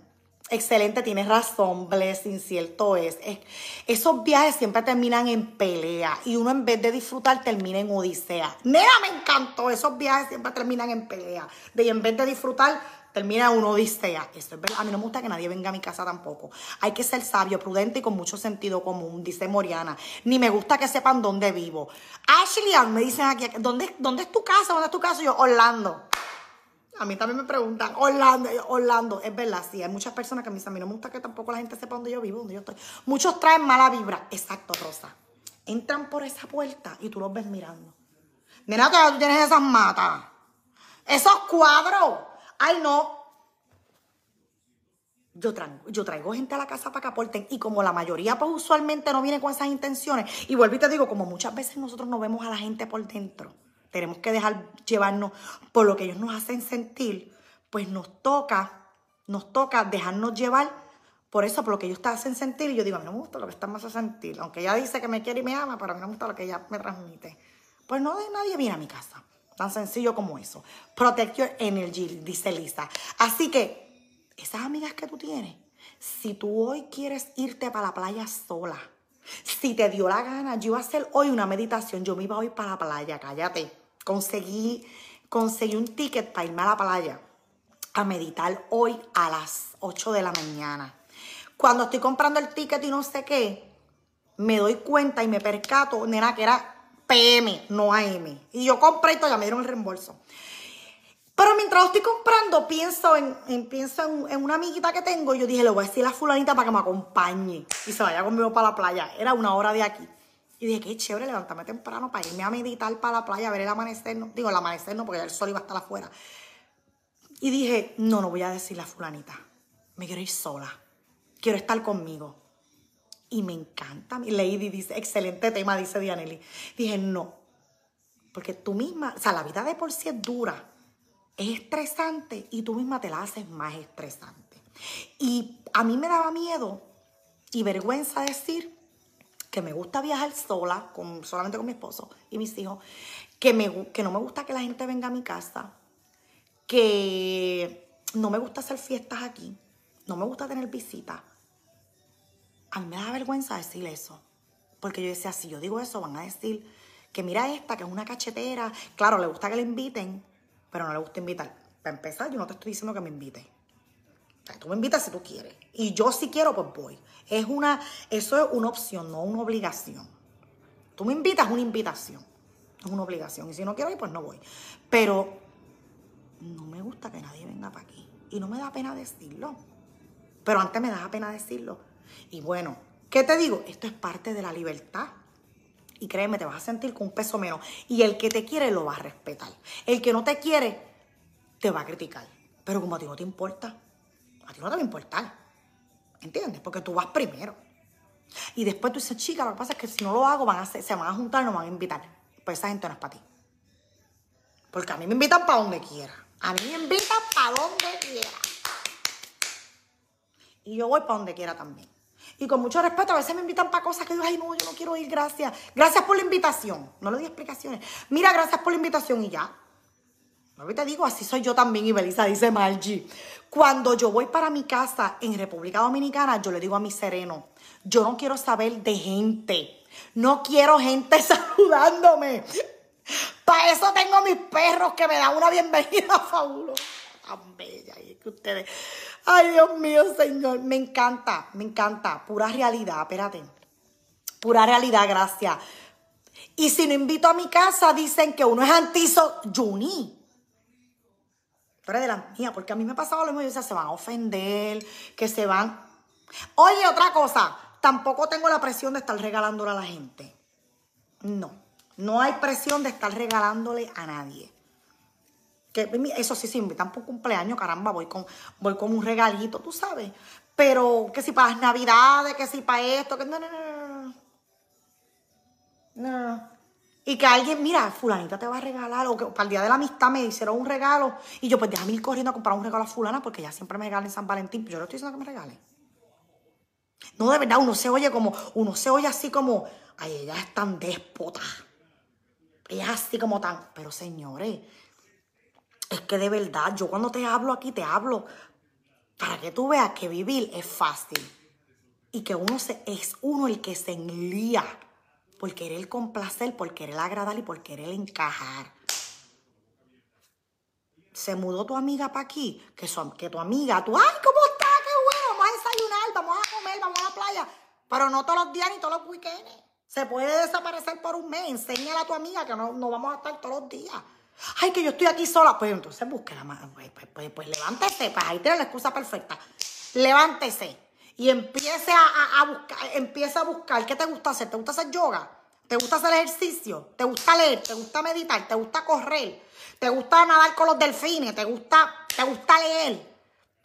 Excelente, tienes razón, Blessing, cierto es. es. Esos viajes siempre terminan en pelea y uno en vez de disfrutar termina en odisea. Nena, me encantó, esos viajes siempre terminan en pelea. De en vez de disfrutar, termina uno odisea. Eso es verdad. A mí no me gusta que nadie venga a mi casa tampoco. Hay que ser sabio, prudente y con mucho sentido común, dice Moriana. Ni me gusta que sepan dónde vivo. Ashley, me dicen aquí, ¿dónde, ¿dónde es tu casa? ¿Dónde es tu casa? yo, Orlando. A mí también me preguntan, Orlando, Orlando, es verdad, sí, hay muchas personas que me dicen, a mí no me gusta que tampoco la gente sepa dónde yo vivo, dónde yo estoy. Muchos traen mala vibra. Exacto, Rosa. Entran por esa puerta y tú los ves mirando. Mira que tú tienes esas matas. Esos cuadros. Ay, no. Yo traigo, yo traigo gente a la casa para que aporten y como la mayoría pues usualmente no viene con esas intenciones y vuelvo y te digo, como muchas veces nosotros no vemos a la gente por dentro, tenemos que dejar llevarnos por lo que ellos nos hacen sentir, pues nos toca, nos toca dejarnos llevar por eso, por lo que ellos te hacen sentir. Y yo digo, a mí no me gusta lo que están más a sentir. Aunque ella dice que me quiere y me ama, pero a mí no me gusta lo que ella me transmite. Pues no de nadie viene a mi casa. Tan sencillo como eso. Protect your energy, dice Lisa. Así que, esas amigas que tú tienes, si tú hoy quieres irte para la playa sola, si te dio la gana, yo iba a hacer hoy una meditación, yo me iba hoy para la playa, cállate. Conseguí, conseguí un ticket para irme a la playa a meditar hoy a las 8 de la mañana. Cuando estoy comprando el ticket y no sé qué, me doy cuenta y me percato, nena, que era PM, no AM. Y yo compré y todavía me dieron el reembolso. Pero mientras lo estoy comprando, pienso en, pienso en, una amiguita que tengo. Y yo dije, le voy a decir a la fulanita para que me acompañe y se vaya conmigo para la playa. Era una hora de aquí. Y dije, qué chévere levantarme temprano para irme a meditar para la playa, a ver el amanecer. No, digo, el amanecer no, porque el sol iba a estar afuera. Y dije, no, no voy a decir la fulanita. Me quiero ir sola. Quiero estar conmigo. Y me encanta. Lady dice, excelente tema, dice Dianelli. Dije, no. Porque tú misma, o sea, la vida de por sí es dura es estresante y tú misma te la haces más estresante. Y a mí me daba miedo y vergüenza decir que me gusta viajar sola, con, solamente con mi esposo y mis hijos, que, me, que no me gusta que la gente venga a mi casa, que no me gusta hacer fiestas aquí, no me gusta tener visitas. A mí me da vergüenza decir eso, porque yo decía, si yo digo eso, van a decir que mira esta, que es una cachetera, claro, le gusta que le inviten, pero no le gusta invitar. Para empezar, yo no te estoy diciendo que me invites. Tú me invitas si tú quieres. Y yo si quiero, pues voy. Es una, eso es una opción, no una obligación. Tú me invitas, una invitación. Es una obligación. Y si no quiero ir, pues no voy. Pero no me gusta que nadie venga para aquí. Y no me da pena decirlo. Pero antes me daba pena decirlo. Y bueno, ¿qué te digo? Esto es parte de la libertad. Y créeme, te vas a sentir con un peso menos. Y el que te quiere lo va a respetar. El que no te quiere te va a criticar. Pero como a ti no te importa, a ti no te va a importar. ¿Entiendes? Porque tú vas primero. Y después tú dices, chica, lo que pasa es que si no lo hago, van a se van a juntar y no me van a invitar. Pues esa gente no es para ti. Porque a mí me invitan para donde quiera. A mí me invitan para donde quiera. Y yo voy para donde quiera también. Y con mucho respeto, a veces me invitan para cosas que digo, ay, no, yo no quiero ir, gracias. Gracias por la invitación. No le di explicaciones. Mira, gracias por la invitación y ya. No te digo, así soy yo también, y Belisa dice Margie. Cuando yo voy para mi casa en República Dominicana, yo le digo a mi sereno, yo no quiero saber de gente. No quiero gente saludándome. Para eso tengo mis perros que me dan una bienvenida fabulosa. Tan bella. Y es que ustedes. Ay, Dios mío, Señor. Me encanta, me encanta. Pura realidad, espérate. Pura realidad, gracias. Y si no invito a mi casa, dicen que uno es antizo. Juni. Pero de la mía, porque a mí me ha pasado lo mismo. Yo decía, se van a ofender, que se van. Oye, otra cosa. Tampoco tengo la presión de estar regalándole a la gente. No. No hay presión de estar regalándole a nadie. Que eso sí, me invitan por cumpleaños, caramba, voy con, voy con un regalito, tú sabes. Pero que si para las navidades, que si para esto, que no, no, no, no. No. Y que alguien, mira, fulanita te va a regalar, o que para el día de la amistad me hicieron un regalo, y yo pues déjame ir corriendo a comprar un regalo a fulana, porque ya siempre me regalan en San Valentín, yo no estoy diciendo que me regalen. No, de verdad, uno se oye como, uno se oye así como, ay, ella es tan déspota. Ella es así como tan, pero señores, es que de verdad, yo cuando te hablo aquí, te hablo para que tú veas que vivir es fácil. Y que uno se, es uno el que se enlía por querer complacer, por querer agradar y por querer encajar. Se mudó tu amiga para aquí, que, que tu amiga, tú, ay, ¿cómo está? Qué bueno, vamos a desayunar, vamos a comer, vamos a la playa. Pero no todos los días ni todos los weekends. Se puede desaparecer por un mes. Enséñale a tu amiga que no, no vamos a estar todos los días. Ay, que yo estoy aquí sola. Pues entonces búsquela más. Pues, pues, pues, pues, levántese. Pues ahí tiene la excusa perfecta. Levántese. Y empiece a, buscar, empieza a buscar. ¿Qué te gusta hacer? ¿Te gusta hacer yoga? ¿Te gusta hacer ejercicio? ¿Te gusta leer? ¿Te gusta meditar? ¿Te gusta correr? ¿Te gusta nadar con los delfines? ¿Te gusta, te gusta leer?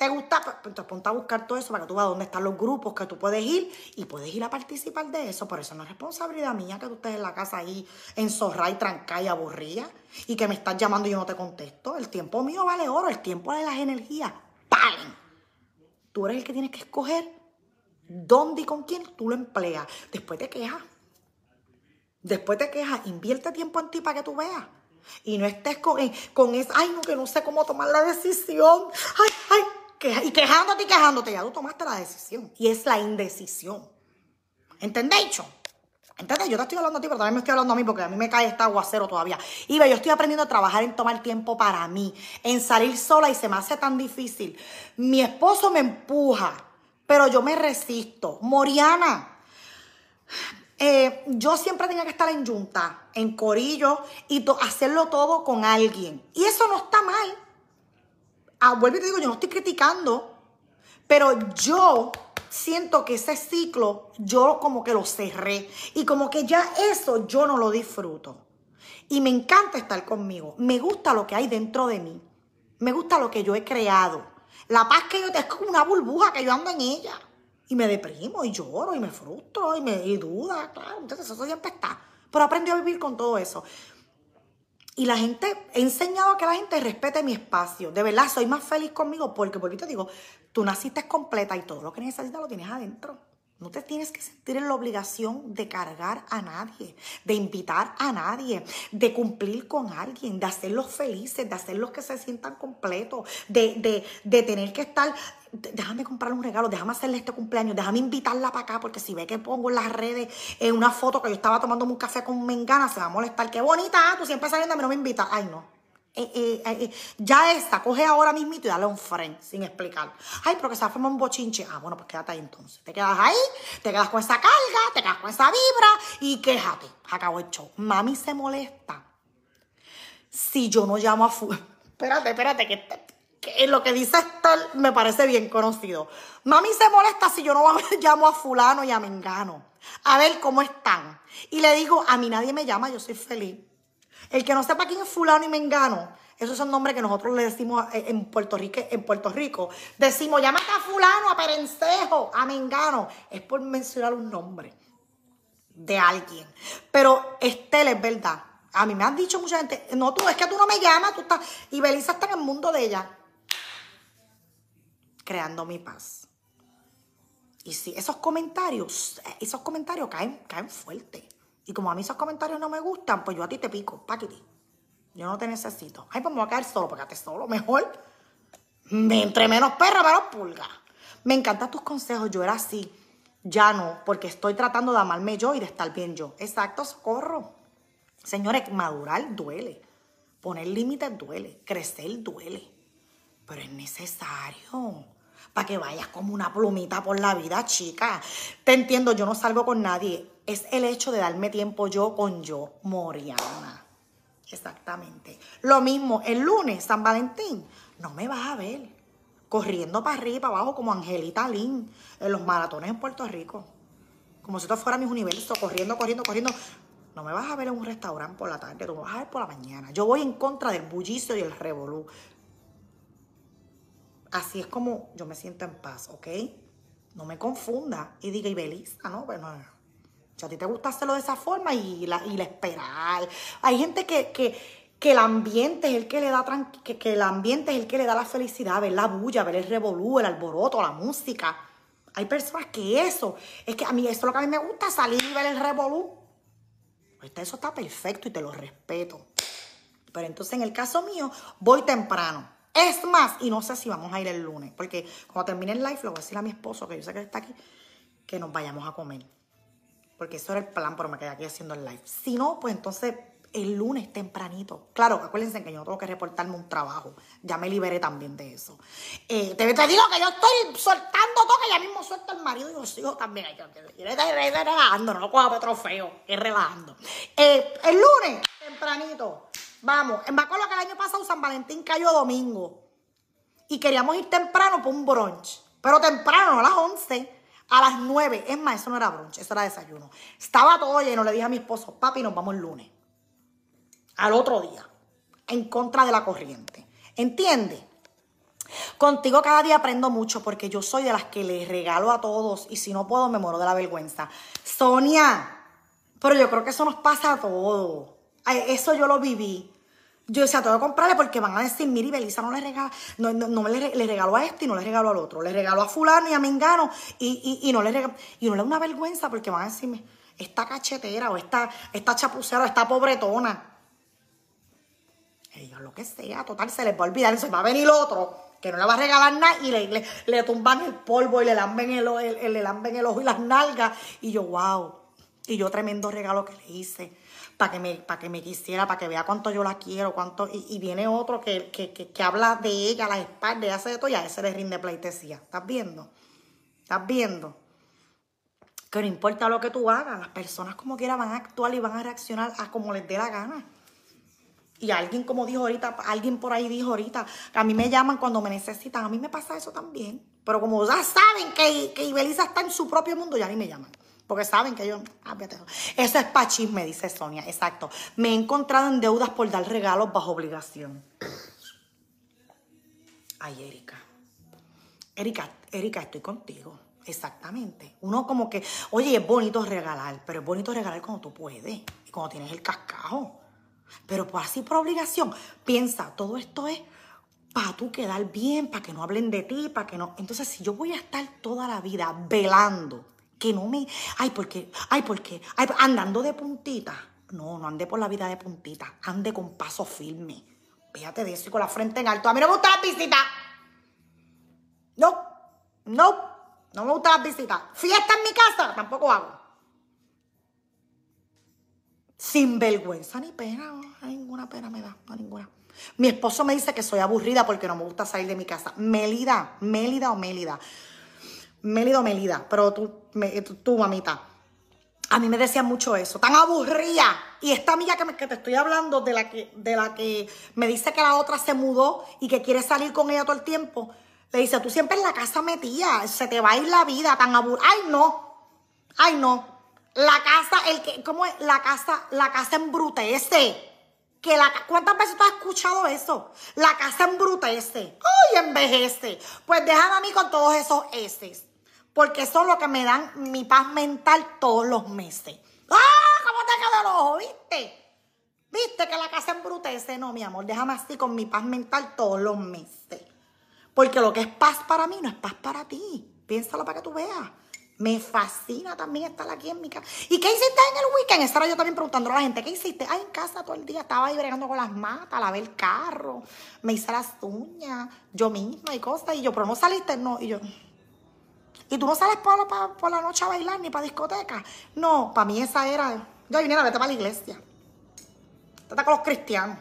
¿Te gusta? Entonces ponte a buscar todo eso para que tú veas dónde están los grupos que tú puedes ir y puedes ir a participar de eso. Por eso no es responsabilidad mía que tú estés en la casa ahí enzorrada y trancada y aburrida y que me estás llamando y yo no te contesto. El tiempo mío vale oro, el tiempo de las energías. ¡Pam! Tú eres el que tienes que escoger dónde y con quién tú lo empleas. Después te quejas. Después te quejas, invierte tiempo en ti para que tú veas. Y no estés con, eh, con eso, ay, no, que no sé cómo tomar la decisión. Ay, ay, y quejándote y quejándote. Ya tú tomaste la decisión. Y es la indecisión. ¿Entendéis? ¿Entendés? Yo te estoy hablando a ti, pero también me estoy hablando a mí porque a mí me cae este aguacero todavía. Y ve, yo estoy aprendiendo a trabajar en tomar tiempo para mí, en salir sola y se me hace tan difícil. Mi esposo me empuja, pero yo me resisto. Moriana, eh, yo siempre tenía que estar en junta, en corillo y hacerlo todo con alguien. Y eso no está mal. Ah, y te digo, yo no estoy criticando, pero yo siento que ese ciclo yo como que lo cerré y como que ya eso yo no lo disfruto. Y me encanta estar conmigo. Me gusta lo que hay dentro de mí. Me gusta lo que yo he creado. La paz que yo tengo es como una burbuja que yo ando en ella. Y me deprimo y lloro y me frustro y me duda, claro. Entonces eso siempre está. Pero aprendí a vivir con todo eso. Y la gente, he enseñado a que la gente respete mi espacio. De verdad, soy más feliz conmigo porque, por te digo, tú naciste completa y todo lo que necesitas lo tienes adentro. No te tienes que sentir en la obligación de cargar a nadie, de invitar a nadie, de cumplir con alguien, de hacerlos felices, de hacerlos que se sientan completos, de, de, de tener que estar déjame comprarle un regalo, déjame hacerle este cumpleaños, déjame invitarla para acá, porque si ve que pongo en las redes en una foto que yo estaba tomando un café con Mengana, se va a molestar. Qué bonita, tú siempre saliendo a mí no me invitas. Ay, no. Eh, eh, eh, ya esta, coge ahora mismito y dale un friend sin explicar. Ay, pero que se forma un bochinche. Ah, bueno, pues quédate ahí entonces. Te quedas ahí, te quedas con esa carga, te quedas con esa vibra y quéjate. Acabó el show. Mami se molesta si yo no llamo a fu Espérate, espérate, que, que lo que dice Esther me parece bien conocido. Mami se molesta si yo no llamo a fulano y a mengano. A ver cómo están. Y le digo, a mí nadie me llama, yo soy feliz. El que no sepa quién es fulano y mengano, esos son nombres que nosotros le decimos en Puerto Rico. En Puerto Rico. Decimos, llámate a fulano, a perencejo, a mengano. Es por mencionar un nombre de alguien. Pero Estel es verdad. A mí me han dicho mucha gente, no, tú, es que tú no me llamas, tú estás... Y Belisa está en el mundo de ella. Creando mi paz. Y sí, esos comentarios, esos comentarios caen, caen fuerte. Y como a mí esos comentarios no me gustan, pues yo a ti te pico, paquiti. Yo no te necesito. Ay, pues me voy a caer solo, porque solo, mejor. Entre menos perra, menos pulga. Me encantan tus consejos, yo era así. Ya no, porque estoy tratando de amarme yo y de estar bien yo. Exacto, socorro. Señores, madurar duele. Poner límites duele. Crecer duele. Pero es necesario para que vayas como una plumita por la vida, chica. Te entiendo, yo no salgo con nadie. Es el hecho de darme tiempo yo con yo, Moriana. Exactamente. Lo mismo, el lunes, San Valentín, no me vas a ver corriendo para arriba y para abajo como Angelita Lynn en los maratones en Puerto Rico. Como si esto fuera mis universo, corriendo, corriendo, corriendo. No me vas a ver en un restaurante por la tarde, tú me vas a ver por la mañana. Yo voy en contra del bullicio y el revolú. Así es como yo me siento en paz, ¿ok? No me confunda y diga, y Belisa, ¿no? Bueno, si a ti te gusta hacerlo de esa forma y la, y la esperar. Hay gente que, que, que, el ambiente es el que le da que, que, el ambiente es el que le da la felicidad, ver la bulla, ver el revolú, el alboroto, la música. Hay personas que eso, es que a mí eso es lo que a mí me gusta, salir y ver el revolú. Eso está perfecto y te lo respeto. Pero entonces en el caso mío, voy temprano. Es más, y no sé si vamos a ir el lunes, porque cuando termine el live, le voy a decir a mi esposo, que yo sé que está aquí, que nos vayamos a comer. Porque eso era el plan, pero me quedé aquí haciendo el live. Si no, pues entonces el lunes tempranito. Claro, acuérdense que yo tengo que reportarme un trabajo. Ya me liberé también de eso. Eh, te, digo que yo estoy soltando todo, que ya mismo suelto el marido y los hijos también. Yo estoy relajando, no lo cojo trofeo, es relajando. Eh, el lunes tempranito. Vamos, me acuerdo que el año pasado San Valentín cayó domingo. Y queríamos ir temprano por un brunch. Pero temprano, a las 11, a las 9. Es más, eso no era brunch, eso era desayuno. Estaba todo lleno. Le dije a mi esposo, papi, nos vamos el lunes al otro día, en contra de la corriente. ¿Entiendes? Contigo cada día aprendo mucho porque yo soy de las que les regalo a todos y si no puedo me muero de la vergüenza. Sonia, pero yo creo que eso nos pasa a todos. Eso yo lo viví. Yo decía, tengo que comprarle porque van a decir, mire, Belisa no le regala, no, no, le, le, regaló a este y no le regaló al otro. Le regaló a fulano y a Mengano y, y, y no le regaló, y no le da una vergüenza porque van a decirme, esta cachetera o esta, esta chapucera o esta pobretona ellos lo que sea, total, se les va a olvidar, se va a venir otro que no le va a regalar nada y le, le, tumban el polvo y le lamben el, el, le lamben el ojo y las nalgas. Y yo, wow. Y yo tremendo regalo que le hice para que me, que me quisiera, para que vea cuánto yo la quiero, cuánto, y, viene otro que, que, que, habla de ella, a la espalda, y hace de todo, y a ese le rinde pleitesía. ¿Estás viendo? ¿Estás viendo? Que no importa lo que tú hagas, las personas como quiera van a actuar y van a reaccionar a como les dé la gana. Y alguien, como dijo ahorita, alguien por ahí dijo ahorita, que a mí me llaman cuando me necesitan. A mí me pasa eso también. Pero como ya saben que, que Ibeliza está en su propio mundo, ya ni me llaman. Porque saben que yo. Ah, eso es me dice Sonia. Exacto. Me he encontrado en deudas por dar regalos bajo obligación. Ay, Erika. Erika, Erika, estoy contigo. Exactamente. Uno como que, oye, es bonito regalar, pero es bonito regalar cuando tú puedes y cuando tienes el cascajo. Pero por así por obligación, piensa, todo esto es para tú quedar bien, para que no hablen de ti, para que no. Entonces, si yo voy a estar toda la vida velando, que no me. Ay, porque, ay, porque, ay, andando de puntita. No, no ande por la vida de puntita, ande con paso firme. Fíjate de eso y con la frente en alto. A mí no me gustan las visitas. No, no, no me gustan las visitas. Fiesta en mi casa, tampoco hago. Sin vergüenza ni pena, no, ninguna pena me da, no ninguna. Mi esposo me dice que soy aburrida porque no me gusta salir de mi casa. Melida, Mélida o Mélida. Mélida o Melida, pero tú, tú, mamita. A mí me decían mucho eso, tan aburrida. Y esta amiga que, que, te estoy hablando, de la que, de la que me dice que la otra se mudó y que quiere salir con ella todo el tiempo, le dice, tú siempre en la casa metía, se te va a ir la vida tan aburrida. Ay, no, ay, no. La casa, el que, ¿cómo es? La casa, la casa embrutece. Que la, ¿Cuántas veces tú has escuchado eso? La casa embrutece. ¡Ay, envejece! Pues déjame a mí con todos esos S. Porque eso es lo que me dan mi paz mental todos los meses. ¡Ah! ¿Cómo te quedó el ojo? ¿Viste? ¿Viste que la casa embrutece? No, mi amor, déjame así con mi paz mental todos los meses. Porque lo que es paz para mí no es paz para ti. Piénsalo para que tú veas. Me fascina también estar aquí en mi casa. ¿Y qué hiciste en el weekend? Estaba yo también preguntando a la gente, ¿qué hiciste? Ay, en casa todo el día. Estaba ahí bregando con las matas, lavé el carro, me hice las uñas, yo misma y cosas. Y yo, pero no saliste, no. Y yo, ¿y tú no sales por, la noche a bailar ni para discoteca? No, para mí esa era, yo vine a vete para la iglesia. Trata con los cristianos.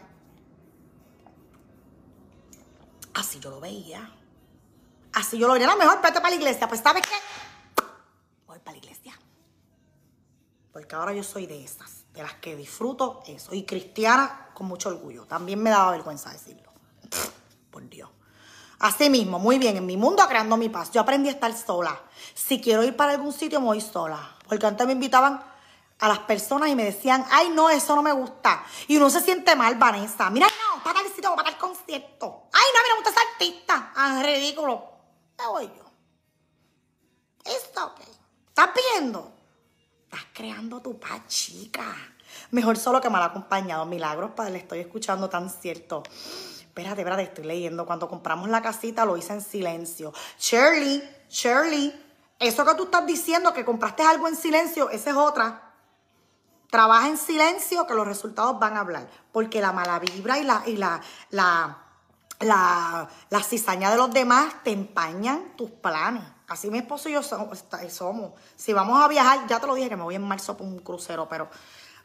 Así yo lo veía. Así yo lo veía. A lo mejor vete para la iglesia. Pues, ¿sabes qué? para la iglesia. Porque ahora yo soy de esas, de las que disfruto eso. Y cristiana con mucho orgullo. También me daba vergüenza decirlo. Así mismo, muy bien, en mi mundo creando mi paz. Yo aprendí a estar sola. Si quiero ir para algún sitio, me voy sola. Porque antes me invitaban a las personas y me decían, ay, no, eso no me gusta. Y uno se siente mal, Vanessa. Mira, no, para tal sitio, para tal concierto. Ay, no, a mí no me gusta esa artista. Ah, ridículo. Me voy yo. Esto, ok. ¿Estás viendo? Estás creando tu paz, chica. Mejor solo que mal acompañado. Milagros, padre, estoy escuchando tan cierto. Espérate, espérate, estoy leyendo. Cuando compramos la casita lo hice en silencio. Shirley, Shirley, eso que tú estás diciendo, que compraste algo en silencio, esa es otra. Trabaja en silencio que los resultados van a hablar. Porque la mala vibra y la, y la, la, la, la cizaña de los demás te empañan tus planes. Así mi esposo y yo somos. Si vamos a viajar, ya te lo dije que me voy en marzo por un crucero, pero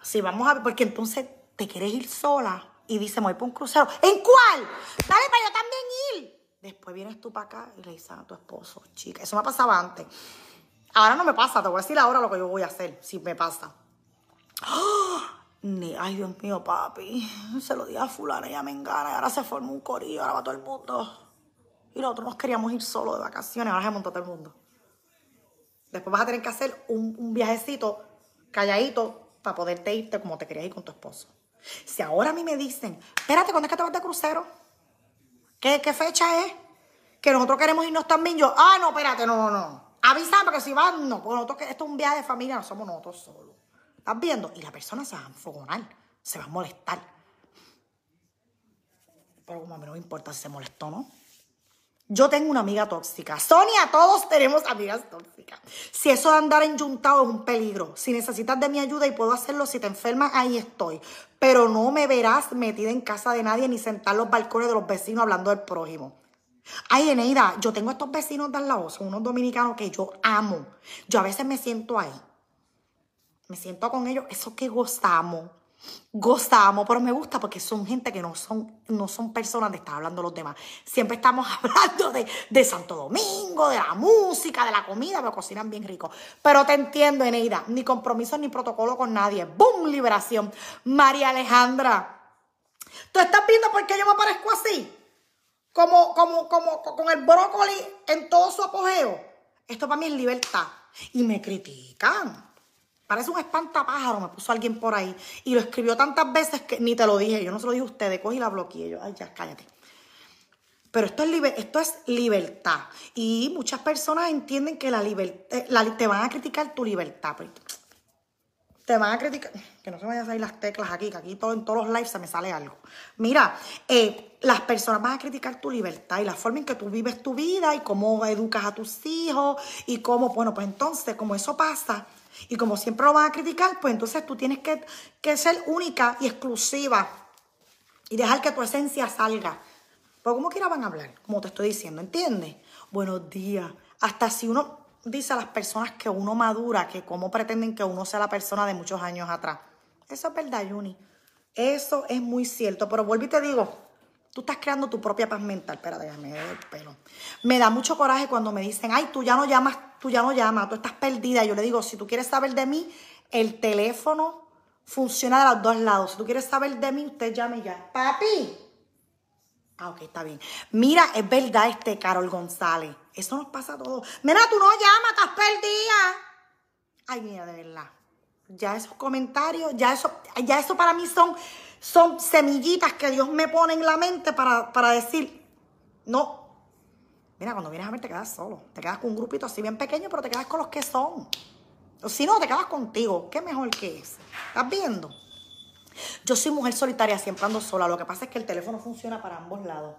si vamos a... Porque entonces te quieres ir sola y dice, me voy por un crucero. ¿En cuál? Dale para yo también ir. Después vienes tú para acá y le dices a tu esposo, chica, eso me pasaba antes. Ahora no me pasa, te voy a decir ahora lo que yo voy a hacer, si me pasa. Ni, ay, Dios mío, papi. Se lo di a fulana, ya me engana. Y ahora se formó un corillo, ahora va todo el mundo. Y nosotros nos queríamos ir solo de vacaciones, ahora se montó todo el mundo. Después vas a tener que hacer un viajecito calladito para poderte irte como te querías ir con tu esposo. Si ahora a mí me dicen, espérate, ¿cuándo es que te vas de crucero? ¿Qué, fecha es? Que nosotros queremos irnos también. Yo, ah, no, espérate, no, no, no. Avísame porque si van, no. Porque nosotros, esto es un viaje de familia, no somos nosotros solos. ¿Estás viendo? Y la persona se va a enfogonar, se va a molestar. Pero como a mí no me importa si se molestó no. Yo tengo una amiga tóxica. Sonia, todos tenemos amigas tóxicas. Si eso de andar enyuntado es un peligro. Si necesitas de mi ayuda y puedo hacerlo, si te enfermas, ahí estoy. Pero no me verás metida en casa de nadie ni sentar en los balcones de los vecinos hablando del prójimo. Ay, Eneida, yo tengo estos vecinos de lado, son unos dominicanos que yo amo. Yo a veces me siento ahí. Me siento con ellos, eso que gozamos gozamos, pero me gusta porque son gente que no son, no son personas de estar hablando los demás. Siempre estamos hablando de, de, Santo Domingo, de la música, de la comida, me cocinan bien rico. Pero te entiendo, Eneida, ni compromiso ni protocolo con nadie. ¡Bum! Liberación. María Alejandra, ¿tú estás viendo por qué yo me parezco así? Como, como, como, con el brócoli en todo su apogeo. Esto para mí es libertad. Y me critican. Parece un espantapájaro, me puso alguien por ahí. Y lo escribió tantas veces que ni te lo dije. Yo no se lo dije a ustedes. Cogí la bloqueé. Yo, ay, ya, cállate. Pero esto es, esto es libertad. Y muchas personas entienden que la libertad, eh, te van a criticar tu libertad. Pues. Te van a criticar, que no se vayan a salir las teclas aquí, que aquí todo, en todos los lives se me sale algo. Mira, eh, las personas van a criticar tu libertad y la forma en que tú vives tu vida y cómo educas a tus hijos y cómo, bueno, pues entonces, como eso pasa, y como siempre lo van a criticar, pues entonces tú tienes que, ser única y exclusiva y dejar que tu esencia salga. Pero como quiera van a hablar, como te estoy diciendo, ¿entiendes? Buenos días. Hasta si uno dice a las personas que uno madura, que cómo pretenden que uno sea la persona de muchos años atrás. Eso es verdad, Juni. Eso es muy cierto. Pero vuelvo y te digo, tú estás creando tu propia paz mental. Espera, déjame el pelo. Me da mucho coraje cuando me dicen, ay, tú ya no llamas tú ya no llamas, tú estás perdida. Yo le digo, si tú quieres saber de mí, el teléfono funciona de los dos lados. Si tú quieres saber de mí, usted llame ya. Papi. Ah, ok, está bien. Mira, es verdad este Carol González. Eso nos pasa a todos. Mira, tú no llamas, estás perdida. Ay, mira, de verdad. Ya esos comentarios, ya eso, ya eso para mí son, son semillitas que Dios me pone en la mente para, para decir, no, Mira, cuando vienes a ver te quedas solo. Te quedas con un grupito así bien pequeño, pero te quedas con los que son. Si no, te quedas contigo. ¿Qué mejor que es? ¿Estás viendo? Yo soy mujer solitaria, siempre ando sola. Lo que pasa es que el teléfono funciona para ambos lados.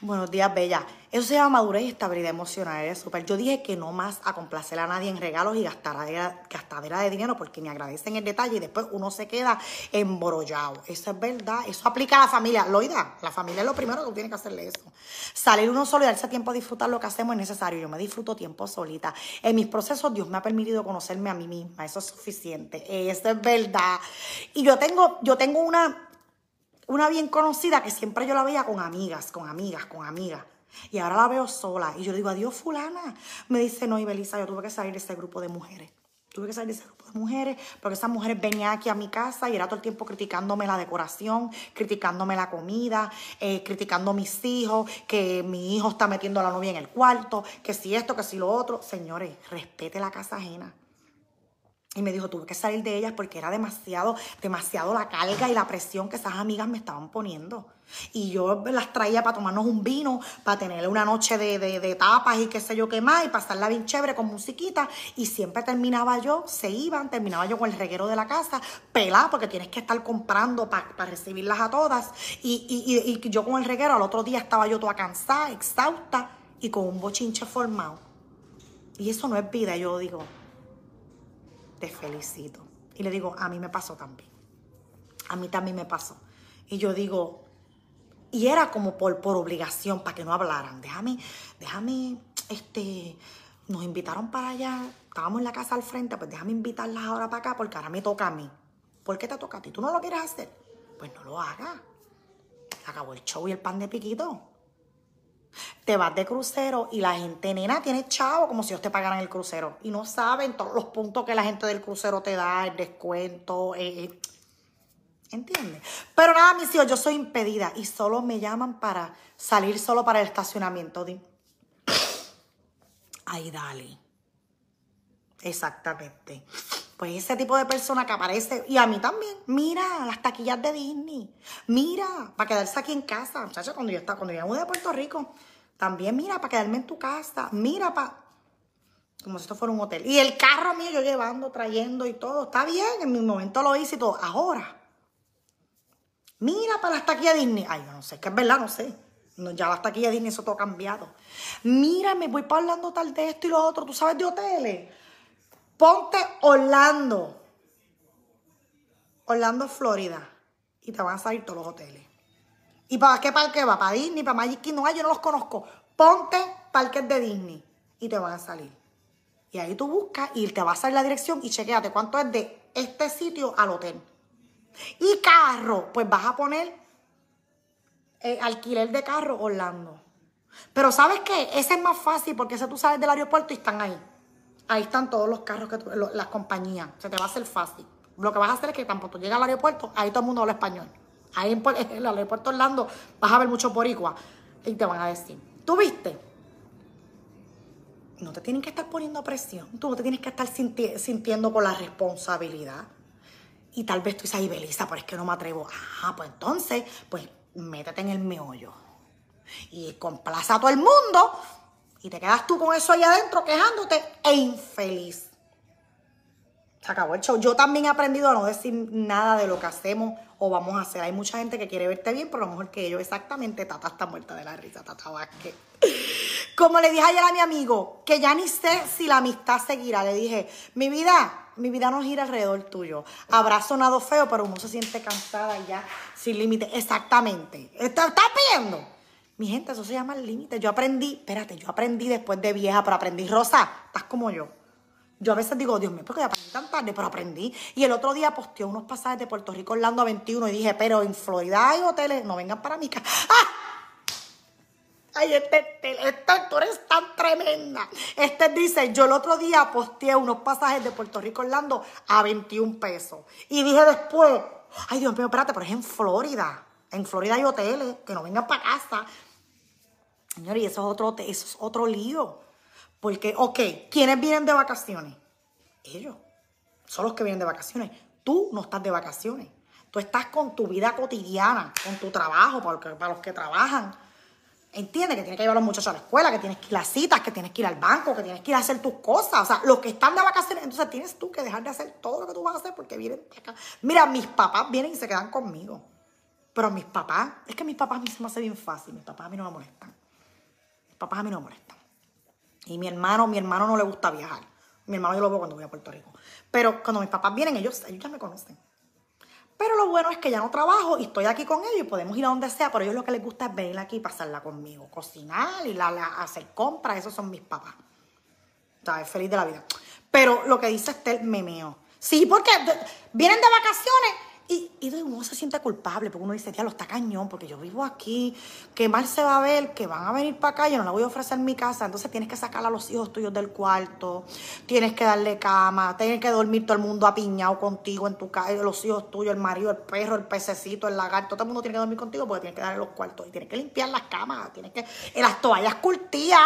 Buenos días, Bella. Eso se llama madurez y estabilidad emocional. Es súper. Yo dije que no más a complacer a nadie en regalos y gastadera, gastadera de dinero porque me agradecen el detalle y después uno se queda emborollado. Eso es verdad. Eso aplica a la familia. Loida, la familia es lo primero que tú tienes que hacerle eso. Salir uno solo y darse tiempo a disfrutar lo que hacemos es necesario. Yo me disfruto tiempo solita. En mis procesos, Dios me ha permitido conocerme a mí misma. Eso es suficiente. Eso es verdad. Y yo tengo, yo tengo una una bien conocida que siempre yo la veía con amigas, con amigas, con amigas. Y ahora la veo sola. Y yo le digo, adiós, fulana. Me dice, no, Ibelisa, yo tuve que salir de ese grupo de mujeres. Tuve que salir de ese grupo de mujeres porque esas mujeres venían aquí a mi casa y era todo el tiempo criticándome la decoración, criticándome la comida, eh, criticando a mis hijos, que mi hijo está metiendo a la novia en el cuarto, que si esto, que si lo otro. Señores, respete la casa ajena. Y me dijo, tuve que salir de ellas porque era demasiado, demasiado la carga y la presión que esas amigas me estaban poniendo. Y yo las traía para tomarnos un vino, para tener una noche de, de, tapas y qué sé yo qué más, y pasarla bien chévere con musiquita. Y siempre terminaba yo, se iban, terminaba yo con el reguero de la casa, pelada, porque tienes que estar comprando para recibirlas a todas. Y, y, y, yo con el reguero, al otro día estaba yo toda cansada, exhausta y con un bochinche formado. Y eso no es vida, yo digo te felicito. Y le digo, a mí me pasó también. A mí también me pasó. Y yo digo, y era como por, por obligación, para que no hablaran. Déjame, déjame, este, nos invitaron para allá, estábamos en la casa al frente, pues déjame invitarlas ahora para acá porque ahora me toca a mí. ¿Por qué te toca a ti? ¿Tú no lo quieres hacer? Pues no lo hagas. Acabó el show y el pan de piquito te vas de crucero y la gente, nena, tiene chavo como si ellos te pagaran el crucero. Y no saben todos los puntos que la gente del crucero te da, el descuento. Eh, eh. ¿Entiendes? Pero nada, mis hijos, yo soy impedida y solo me llaman para salir solo para el estacionamiento. Ay, dale. Exactamente. Pues ese tipo de persona que aparece, y a mí también, mira las taquillas de Disney, mira, para quedarse aquí en casa, muchachos, cuando yo estaba, cuando yo de Puerto Rico, también mira, para quedarme en tu casa, mira, para, como si esto fuera un hotel. Y el carro mío yo llevando, trayendo y todo, está bien, en mi momento lo hice y todo, ahora, mira para las taquillas Disney, ay, no sé, es que es verdad, no sé. Ya las taquillas Disney, eso todo cambiado. Mira, me voy para hablando tal de esto y lo otro. ¿Tú sabes de hoteles? Ponte Orlando. Orlando, Florida. Y te van a salir todos los hoteles. ¿Y para qué parque va? ¿Para Disney? ¿Para Magic Kingdom? Ay, yo no los conozco. Ponte parques de Disney y te van a salir. Y ahí tú buscas y te va a salir la dirección y chequeate cuánto es de este sitio al hotel. Y carro, pues vas a poner eh, alquiler de carro Orlando. Pero ¿sabes qué? Ese es más fácil porque ese tú sales del aeropuerto y están ahí. Ahí están todos los carros, que las compañías. Se te va a hacer fácil. Lo que vas a hacer es que cuando tú llegas al aeropuerto, ahí todo el mundo habla español. Ahí en, el aeropuerto Orlando vas a ver mucho boricua. Y te van a decir, ¿tú viste? No te tienen que estar poniendo presión. Tú no te tienes que estar sintiendo con la responsabilidad. Y tal vez tú dices, ay, Belisa, pero es que no me atrevo. Ah, pues entonces, pues métete en el meollo. Y complaza a todo el mundo y te quedas tú con eso ahí adentro quejándote e infeliz. Se acabó el show. Yo también he aprendido a no decir nada de lo que hacemos o vamos a hacer. Hay mucha gente que quiere verte bien, pero a lo mejor que yo exactamente, Tata está muerta de la risa, Tata Vázquez. Como le dije ayer a mi amigo, que ya ni sé si la amistad seguirá. Le dije, mi vida, mi vida no gira alrededor tuyo. Habrá sonado feo, pero uno se siente cansada ya, sin límite. Exactamente. ¿Estás pidiendo? Mi gente, eso se llama el límite. Yo aprendí, espérate, yo aprendí después de vieja, pero aprendí, Rosa, estás como yo. Yo a veces digo, Dios mío, ¿por qué aprendí tan tarde? Pero aprendí. Y el otro día posteó unos pasajes de Puerto Rico Orlando a 21 y dije, pero en Florida hay hoteles, no vengan para mi casa. ¡Ah! Ay, este, este, tú eres tan tremenda. Este dice, yo el otro día posteé unos pasajes de Puerto Rico Orlando a 21 pesos. Y dije después, ay Dios mío, espérate, pero es en Florida. En Florida hay hoteles, que no vengan para casa. Señor, y eso es otro, eso es otro lío. Porque, ok, ¿quiénes vienen de vacaciones? Ellos. Son los que vienen de vacaciones. Tú no estás de vacaciones. Tú estás con tu vida cotidiana, con tu trabajo, para los que, trabajan. Entiendes que tienes que llevar a los muchachos a la escuela, que tienes que ir a las citas, que tienes que ir al banco, que tienes que ir a hacer tus cosas. O sea, los que están de vacaciones, entonces tienes tú que dejar de hacer todo lo que tú vas a hacer porque vienen acá. Mira, mis papás vienen y se quedan conmigo. Pero mis papás, es que mis papás a mí se me hace bien fácil. Mis papás a mí no me molestan papás a mí no me molestan. Y mi hermano, mi hermano no le gusta viajar. Mi hermano yo lo veo cuando voy a Puerto Rico. Pero cuando mis papás vienen, ellos, ellos ya me conocen. Pero lo bueno es que ya no trabajo y estoy aquí con ellos y podemos ir a donde sea, pero ellos lo que les gusta es venir aquí y pasarla conmigo, cocinar y la, hacer compras, esos son mis papás. ¿Sabes? Feliz de la vida. Pero lo que dice Estel, me meo. Sí, porque vienen de vacaciones y, y uno se siente culpable, porque uno dice, lo está cañón, porque yo vivo aquí, que mal se va a ver, que van a venir para acá, yo no la voy a ofrecer en mi casa, entonces tienes que sacar a los hijos tuyos del cuarto, tienes que darle cama, tienes que dormir todo el mundo apiñado contigo en tu casa, los hijos tuyos, el marido, el perro, el pececito, el lagarto, todo el mundo tiene que dormir contigo porque tienes que darle los cuartos y tienes que limpiar las camas, tienes que, las toallas curtidas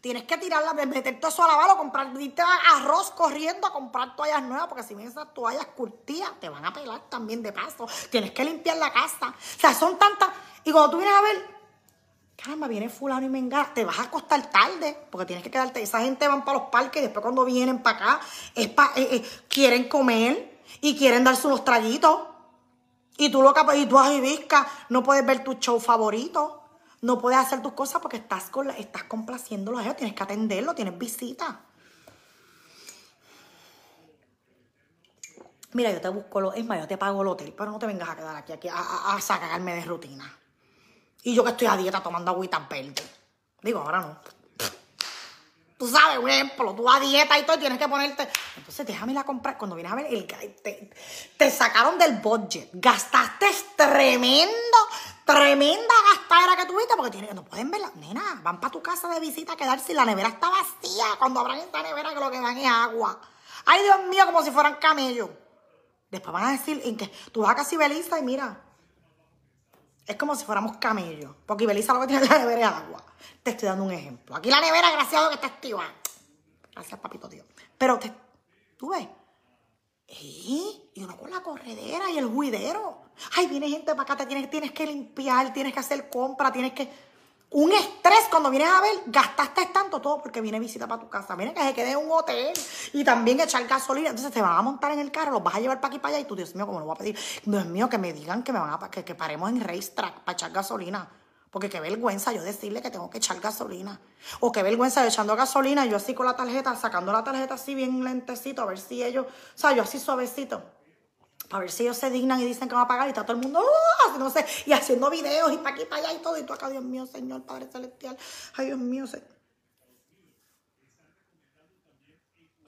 Tienes que tirarla, meterte eso a lavar o comprar, irte arroz corriendo a comprar toallas nuevas, porque si vienes esas toallas curtidas, te van a pelar también de paso. Tienes que limpiar la casa. O sea, son tantas. Y cuando tú vienes a ver, caramba, viene fulano y menga, te vas a acostar tarde, porque tienes que quedarte. Esa gente van para los parques y después cuando vienen para acá, es pa, eh, eh, quieren comer y quieren darse unos traguitos. Y tú, loca, y tú, visca, no puedes ver tu show favorito. No puedes hacer tus cosas porque estás, con la, estás complaciéndolo a ellos. Tienes que atenderlo, tienes visita. Mira, yo te busco, lo, es más, yo te pago el hotel, pero no te vengas a quedar aquí, aquí a, a sacarme de rutina. Y yo que estoy a dieta tomando agüita verde. Digo, ahora no. Tú sabes, un ejemplo, tú a dieta y todo, tienes que ponerte. Entonces, déjame la comprar. Cuando vienes a ver, el, te, te sacaron del budget. Gastaste tremendo, tremenda gastadera que tuviste porque tienes, no pueden verla. Nena, van para tu casa de visita a quedarse y la nevera está vacía. Cuando abran esta nevera que lo que dan es agua. Ay, Dios mío, como si fueran camellos. Después van a decir en que tú vas a casi Belisa y mira, es como si fuéramos camellos. Porque Belisa lo que tiene en la nevera es agua. Te estoy dando un ejemplo. Aquí la nevera, gracias a que está activa. Gracias, papito tío. Pero te, tú ves. ¿Eh? Y uno con la corredera y el juidero. Ay, viene gente para acá, te tienes, tienes que limpiar, tienes que hacer compra, tienes que un estrés cuando vienes a ver, gastaste tanto todo porque viene visita para tu casa. Miren que se quede en un hotel y también echar gasolina. Entonces te van a montar en el carro, los vas a llevar para aquí para allá y tú, Dios mío, ¿cómo lo voy a pedir? Dios mío, que me digan que me van a que, que paremos en racetrack para echar gasolina. Porque qué vergüenza yo decirle que tengo que echar gasolina. O qué vergüenza yo echando gasolina, yo así con la tarjeta, sacando la tarjeta así bien lentecito, a ver si ellos, o sea, yo así suavecito a ver si ellos se dignan y dicen que van a pagar y está todo el mundo, ¡oh! no sé, y haciendo videos y para aquí, para allá y todo. Y tú acá, Dios mío, Señor, Padre Celestial. Ay, Dios mío, Señor.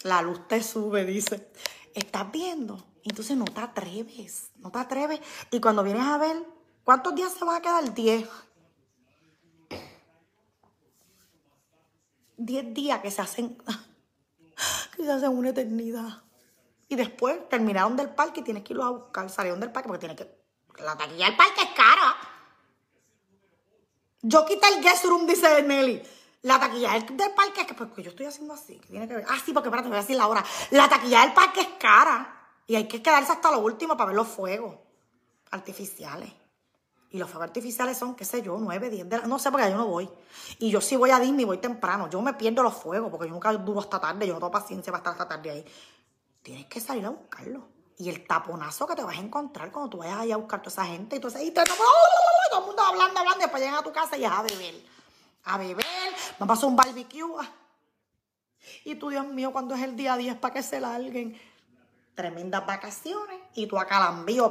La luz te sube, dice. ¿Estás viendo? Entonces no te atreves, no te atreves. Y cuando vienes a ver, ¿cuántos días se va a quedar? Diez. Diez días que se hacen, que se hacen una eternidad. Y después terminaron del parque y tienes que irlos a buscar. Salieron del parque porque tienes que. La taquilla del parque es cara. Yo quité el guest room, dice Nelly. La taquilla del, parque es que. Porque yo estoy haciendo así. Que tiene que ver. Ah, sí, porque espérate, voy a decir la hora. La taquilla del parque es cara. Y hay que quedarse hasta lo último para ver los fuegos artificiales. Y los fuegos artificiales son, qué sé yo, 9, 10 de la... No sé, porque yo no voy. Y yo sí voy a Disney, voy temprano. Yo me pierdo los fuegos, porque yo nunca duro hasta tarde. Yo no tengo paciencia para estar hasta tarde ahí tienes que salir a buscarlo. Y el taponazo que te vas a encontrar cuando tú vayas ahí a buscar a toda esa gente. Y tú y todo el mundo hablando, hablando, y después llegan a tu casa y es a beber. A beber, me pasó un barbecue. Y tú, Dios mío, cuando es el día 10 para que se larguen. Tremendas vacaciones. Y tú la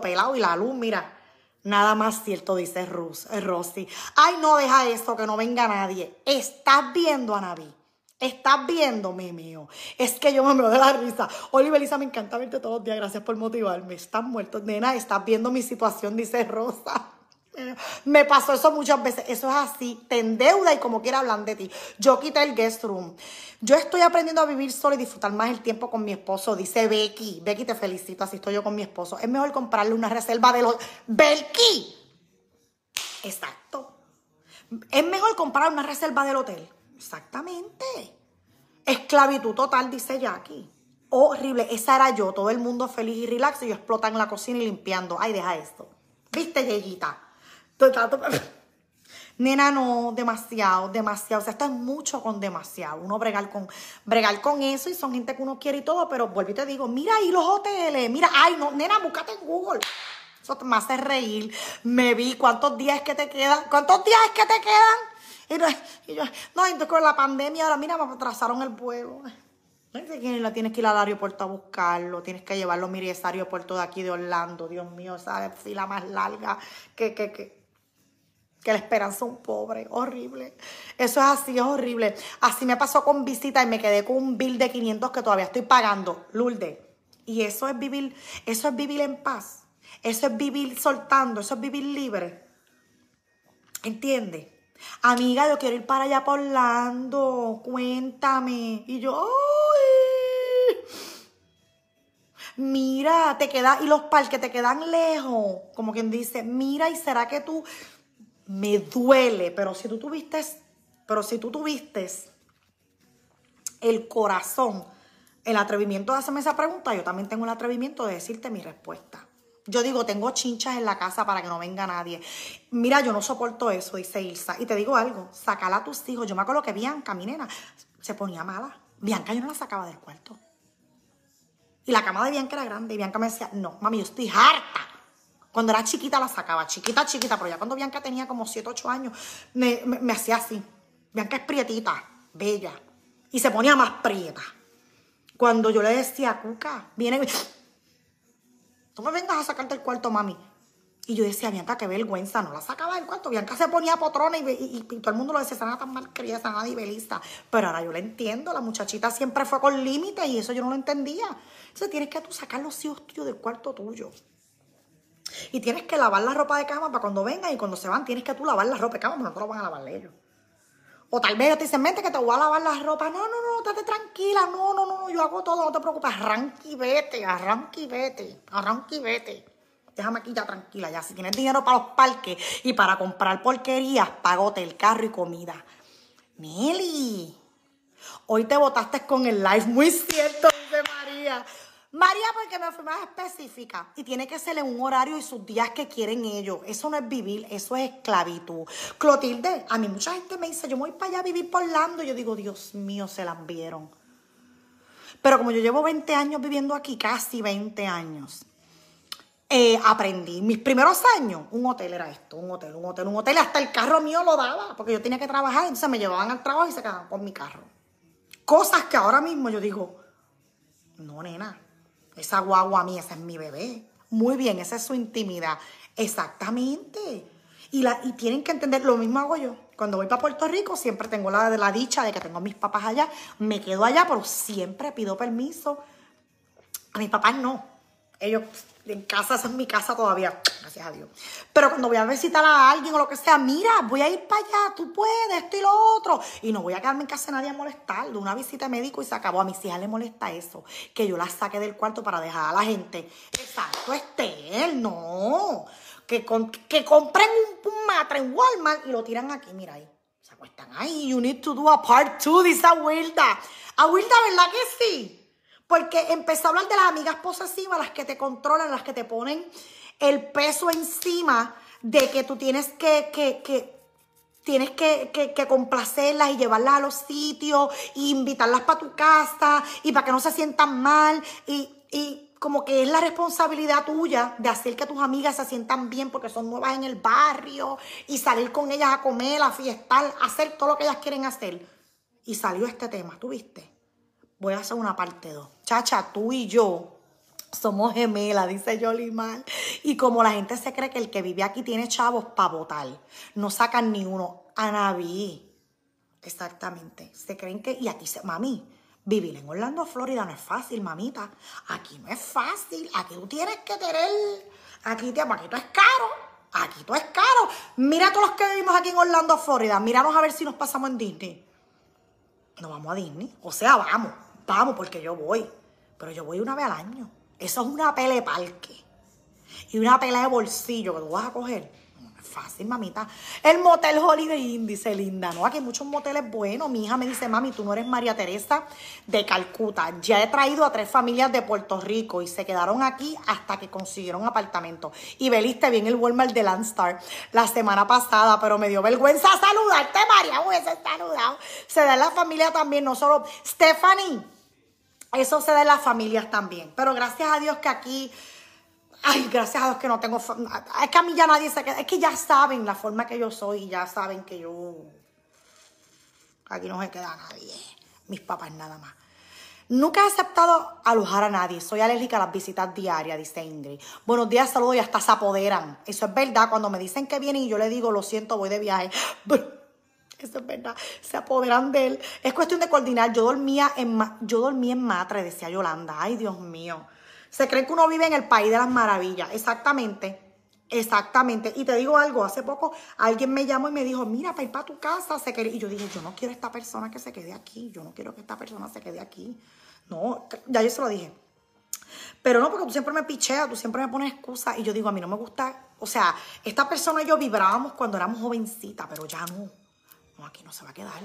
pelado y la luz, mira. Nada más cierto, dice Rosy. Ay, no deja eso, que no venga nadie. Estás viendo a Naví Estás viendo, mi mío. Es que yo me veo de la risa. Oliver Lisa, me encanta verte todos los días. Gracias por motivarme. Estás muerto. Nena, estás viendo mi situación, dice Rosa. Me pasó eso muchas veces. Eso es así. Te endeuda y como quiera hablan de ti. Yo quité el guest room. Yo estoy aprendiendo a vivir solo y disfrutar más el tiempo con mi esposo, dice Becky. Becky, te felicito. Así estoy yo con mi esposo. Es mejor comprarle una reserva de los. ¡Becky! Exacto. Es mejor comprar una reserva del hotel. Exactamente. Esclavitud total, dice Jackie. Horrible. Esa era yo. Todo el mundo feliz y relax y yo explota en la cocina y limpiando. Ay, deja esto. ¿Viste, Yeyita? Nena, no, demasiado, demasiado. O sea, esto es mucho con demasiado. Uno bregar con, bregar con eso y son gente que uno quiere y todo, pero vuelvo y te digo, mira ahí los hoteles, mira, ay, no, nena, búscate en Google. Eso me hace reír. Me vi cuántos días que te quedan. ¿Cuántos días es que te quedan? Y, yo, no, entonces con la pandemia, ahora mira, me atrasaron el vuelo. La tienes que ir al aeropuerto a buscarlo, tienes que llevarlo, mire, ese aeropuerto de aquí de Orlando, Dios mío, esa fila más larga que, que, que, que la esperanza un pobre, horrible. Eso es así, es horrible. Así me pasó con visita y me quedé con un bill de 500 que todavía estoy pagando, Lulde. Y eso es vivir, eso es vivir en paz. Eso es vivir soltando, eso es vivir libre. ¿Entiendes? Amiga, yo quiero ir para allá por. Cuéntame. Y yo, ¡ay! Mira, te queda, y los parques te quedan lejos. Como quien dice, mira, y será que tú. Me duele, pero si tú tuviste, pero si tú tuviste el corazón, el atrevimiento de hacerme esa pregunta, yo también tengo el atrevimiento de decirte mi respuesta. Yo digo, tengo chinchas en la casa para que no venga nadie. Mira, yo no soporto eso, dice Ilsa. Y te digo algo, sacala a tus hijos. Yo me acuerdo que Bianca, mi nena, se ponía mala. Bianca yo no la sacaba del cuarto. Y la cama de Bianca era grande. Y Bianca me decía, no, mami, yo estoy harta. Cuando era chiquita la sacaba, chiquita, chiquita. Pero ya cuando Bianca tenía como 7, 8 años, me, me hacía así. Bianca es prietita, bella. Y se ponía más prieta. Cuando yo le decía, Cuca, viene Tú me vengas a sacarte el cuarto, mami. Y yo decía, Bianca, qué vergüenza, no la sacaba del cuarto. Bianca se ponía potrona y, todo el mundo lo decía, sana tan mal querida, sana Belista. Pero ahora yo la entiendo, la muchachita siempre fue con límites y eso yo no lo entendía. Entonces tienes que tú sacar los hijos tuyos del cuarto tuyo. Y tienes que lavar la ropa de cama para cuando vengan y cuando se van tienes que tú lavar la ropa de cama, porque no te lo van a lavar ellos. O tal vez te dicen, mente que te voy a lavar la ropa. No, no, no, estate tranquila. No, no, no, yo hago todo, no te preocupes. Arranque y vete, arranque y vete, arranque y vete. Déjame aquí ya tranquila, ya. Si tienes dinero para los parques y para comprar porquerías, pagote el carro y comida. Nelly, hoy te votaste con el live. Muy cierto, dice María. María, porque me fui más específica. Y tiene que ser en un horario y sus días que quieren ellos. Eso no es vivir, eso es esclavitud. Clotilde, a mí mucha gente me dice, yo voy para allá a vivir por Lando. Yo digo, Dios mío, se las vieron. Pero como yo llevo 20 años viviendo aquí, casi 20 años, eh, aprendí. Mis primeros años, un hotel era esto, un hotel, un hotel, un hotel. Hasta el carro mío lo daba, porque yo tenía que trabajar. Entonces me llevaban al trabajo y se quedaban con mi carro. Cosas que ahora mismo yo digo, no, nena, esa guagua a mí, ese es mi bebé. Muy bien, esa es su intimidad. Exactamente. Y, la, y tienen que entender, lo mismo hago yo. Cuando voy para Puerto Rico, siempre tengo la, la dicha de que tengo a mis papás allá. Me quedo allá, pero siempre pido permiso. A mis papás no. Ellos en casa, esa es mi casa todavía, gracias a Dios. Pero cuando voy a visitar a alguien o lo que sea, mira, voy a ir para allá, tú puedes, esto y lo otro. Y no voy a quedarme en casa de nadie a molestar. De una visita médico y se acabó. A mis hijas les molesta eso, que yo las saque del cuarto para dejar a la gente. Exacto, Esther, no. Que, que compren un, matre en Walmart y lo tiran aquí, mira ahí. Se acuestan ahí. You need to do a part two, dice Abuelta. Abuelta, ¿verdad que sí? Porque empecé a hablar de las amigas posesivas, las que te controlan, las que te ponen el peso encima de que tú tienes que, que, tienes que, complacerlas y llevarlas a los sitios e invitarlas para tu casa y para que no se sientan mal y, y como que es la responsabilidad tuya de hacer que tus amigas se sientan bien porque son nuevas en el barrio y salir con ellas a comer, a fiestar, hacer todo lo que ellas quieren hacer. Y salió este tema, ¿tú viste? Voy a hacer una parte 2. Chacha, tú y yo somos gemelas, dice Yolimar. Y como la gente se cree que el que vive aquí tiene chavos para votar, no sacan ni uno. a Naví. Exactamente. Se creen que. Y aquí se. Mami, vivir en Orlando, Florida no es fácil, mamita. Aquí no es fácil. Aquí tú tienes que tener. Aquí, te, aquí tú es caro. Aquí todo es caro. Mira todos los que vivimos aquí en Orlando, Florida. Míranos a ver si nos pasamos en Disney. No vamos a Disney. O sea, vamos vamos, porque yo voy. Pero yo voy una vez al año. Eso es una pele parque. Y una pela de bolsillo que tú vas a coger. fácil, mamita. El motel Holiday Inn, dice Linda. No, aquí hay muchos moteles buenos. Mi hija me dice, mami, tú no eres María Teresa de Calcuta. Ya he traído a tres familias de Puerto Rico y se quedaron aquí hasta que consiguieron apartamento. Y veliste bien el Walmart de Landstar la semana pasada, pero me dio vergüenza saludarte, María. Hubiese saludado. Se da en la familia también, no solo. Stephanie. Eso se da en las familias también. Pero gracias a Dios que aquí, ay, gracias a Dios que no tengo, es que a mí ya nadie se queda, es que ya saben la forma que yo soy y ya saben que yo, aquí no se queda nadie, mis papás nada más. Nunca he aceptado alojar a nadie. Soy alérgica a las visitas diarias, dice Ingrid. Buenos días, saludos y hasta se apoderan. Eso es verdad. Cuando me dicen que vienen y yo le digo, lo siento, voy de viaje. Eso es verdad. Se apoderan de él. Es cuestión de coordinar. Yo dormía en, yo dormía en Matre, decía Yolanda. Ay, Dios mío. Se creen que uno vive en el país de las maravillas. Exactamente. Exactamente. Y te digo algo, hace poco alguien me llamó y me dijo, mira, para ir para tu casa, se Y yo dije, yo no quiero esta persona que se quede aquí. Yo no quiero que esta persona se quede aquí. No, ya yo se lo dije. Pero no, porque tú siempre me picheas, tú siempre me pones excusas. Y yo digo, a mí no me gusta. O sea, esta persona y yo vibrábamos cuando éramos jovencitas, pero ya no aquí no se va a quedar.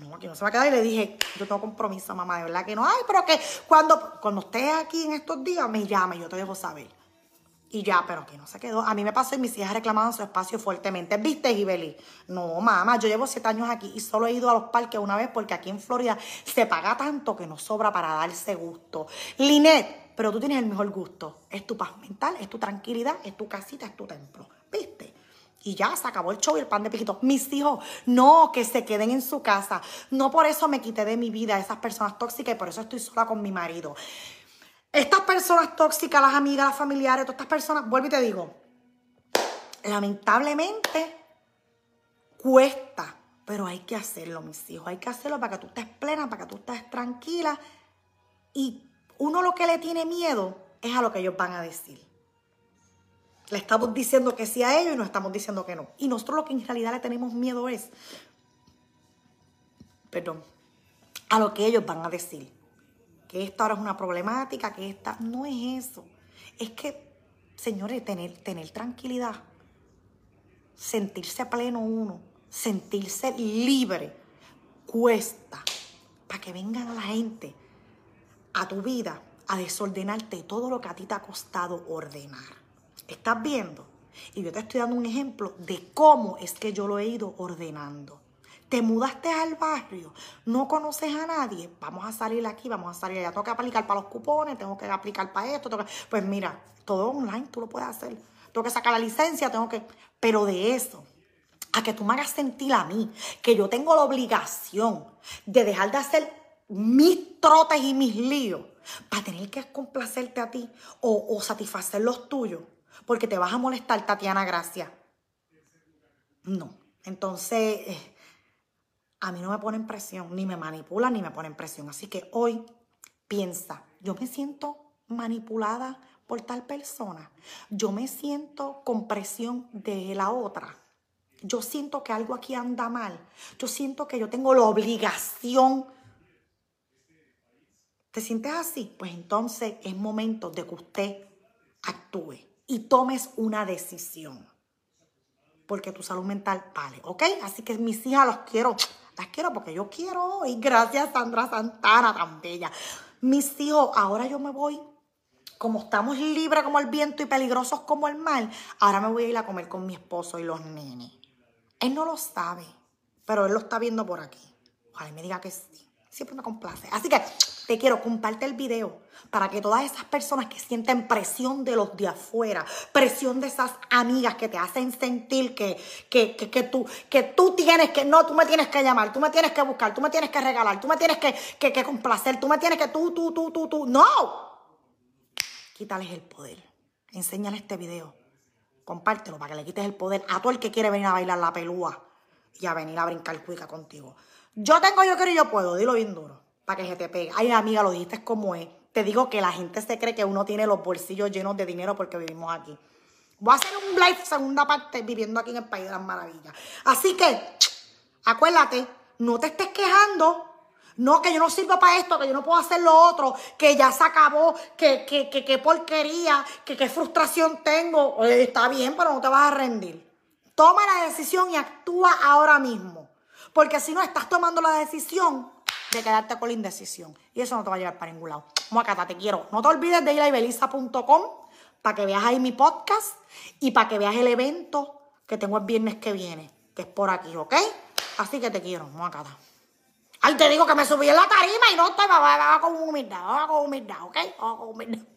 no, aquí no se va a quedar. Y le dije, yo tengo compromiso, mamá, de verdad que no. Ay, pero que cuando, cuando esté aquí en estos días, me llame, yo te dejo saber. Y ya, pero aquí no se quedó. A mí me pasó y mis hijas reclamaban su espacio fuertemente. ¿Viste, Gibeli? No, mamá, yo llevo siete años aquí y solo he ido a los parques una vez porque aquí en Florida se paga tanto que no sobra para darse gusto. Linet, pero tú tienes el mejor gusto. Es tu paz mental, es tu tranquilidad, es tu casita, es tu templo. ¿Viste? Y ya se acabó el show y el pan de piquito. Mis hijos, no, que se queden en su casa. No por eso me quité de mi vida a esas personas tóxicas y por eso estoy sola con mi marido. Estas personas tóxicas, las amigas, las familiares, todas estas personas, vuelvo y te digo, lamentablemente cuesta, pero hay que hacerlo, mis hijos. Hay que hacerlo para que tú estés plena, para que tú estés tranquila. Y uno lo que le tiene miedo es a lo que ellos van a decir. Le estamos diciendo que sí a ellos y nos estamos diciendo que no. Y nosotros lo que en realidad le tenemos miedo es, perdón, a lo que ellos van a decir que esta ahora es una problemática, que esta no es eso. Es que, señores, tener, tener tranquilidad, sentirse pleno uno, sentirse libre, cuesta para que vengan la gente a tu vida a desordenarte todo lo que a ti te ha costado ordenar. ¿Estás viendo? Y yo te estoy dando un ejemplo de cómo es que yo lo he ido ordenando te mudaste al barrio, no conoces a nadie, vamos a salir aquí, vamos a salir allá, tengo que aplicar para los cupones, tengo que aplicar para esto, pues mira, todo online tú lo puedes hacer. Tengo que sacar la licencia, tengo que... Pero de eso, a que tú me hagas sentir a mí, que yo tengo la obligación de dejar de hacer mis trotes y mis líos para tener que complacerte a ti o, satisfacer los tuyos, porque te vas a molestar, Tatiana Gracia. No. Entonces, eh, a mí no me ponen presión, ni me manipulan, ni me ponen presión. Así que hoy piensa, yo me siento manipulada por tal persona, yo me siento con presión de la otra. Yo siento que algo aquí anda mal. Yo siento que yo tengo la obligación. ¿Te sientes así? Pues entonces es momento de que usted actúe y tomes una decisión. Porque tu salud mental vale, ¿ok? Así que mis hijas los quiero las quiero porque yo quiero y gracias Sandra Santana, tan bella. Mis hijos, ahora yo me voy, como estamos libres como el viento y peligrosos como el mar, ahora me voy a ir a comer con mi esposo y los nenes. Él no lo sabe, pero él lo está viendo por aquí. Ojalá me diga que sí. Siempre me complace. Así que te quiero, comparte el video para que todas esas personas que sienten presión de los de afuera, presión de esas amigas que te hacen sentir que, que, que, tú, que tú tienes que, no, tú me tienes que llamar, tú me tienes que buscar, tú me tienes que regalar, tú me tienes que, que, que complacer, tú me tienes que, tú, tú, tú, tú, tú. No. Quítales el poder. Enséñale este video. Compártelo para que le quites el poder a todo el que quiere venir a bailar la pelúa y a venir a brincar cuica contigo. Yo tengo, yo quiero y yo puedo. Dilo bien duro para que se te pegue. Ay, amiga, lo dijiste como es. Te digo que la gente se cree que uno tiene los bolsillos llenos de dinero porque vivimos aquí. Voy a hacer un live segunda parte viviendo aquí en el País de las Maravillas. Así que, acuérdate, no te estés quejando. No, que yo no sirvo para esto, que yo no puedo hacer lo otro, que ya se acabó, que qué que, que porquería, que qué frustración tengo. está bien, pero no te vas a rendir. Toma la decisión y actúa ahora mismo. Porque si no estás tomando la decisión, de quedarte con la indecisión. Y eso no te va a llevar para ningún lado. Muacata, te quiero. No te olvides de ir a ibeliza.com para que veas ahí mi podcast y para que veas el evento que tengo el viernes que viene, que es por aquí, ¿ok? Así que te quiero, Muacata. Ay, te digo que me subí en la tarima y no te va, va, con humildad, va con humildad, ¿ok? Va con humildad.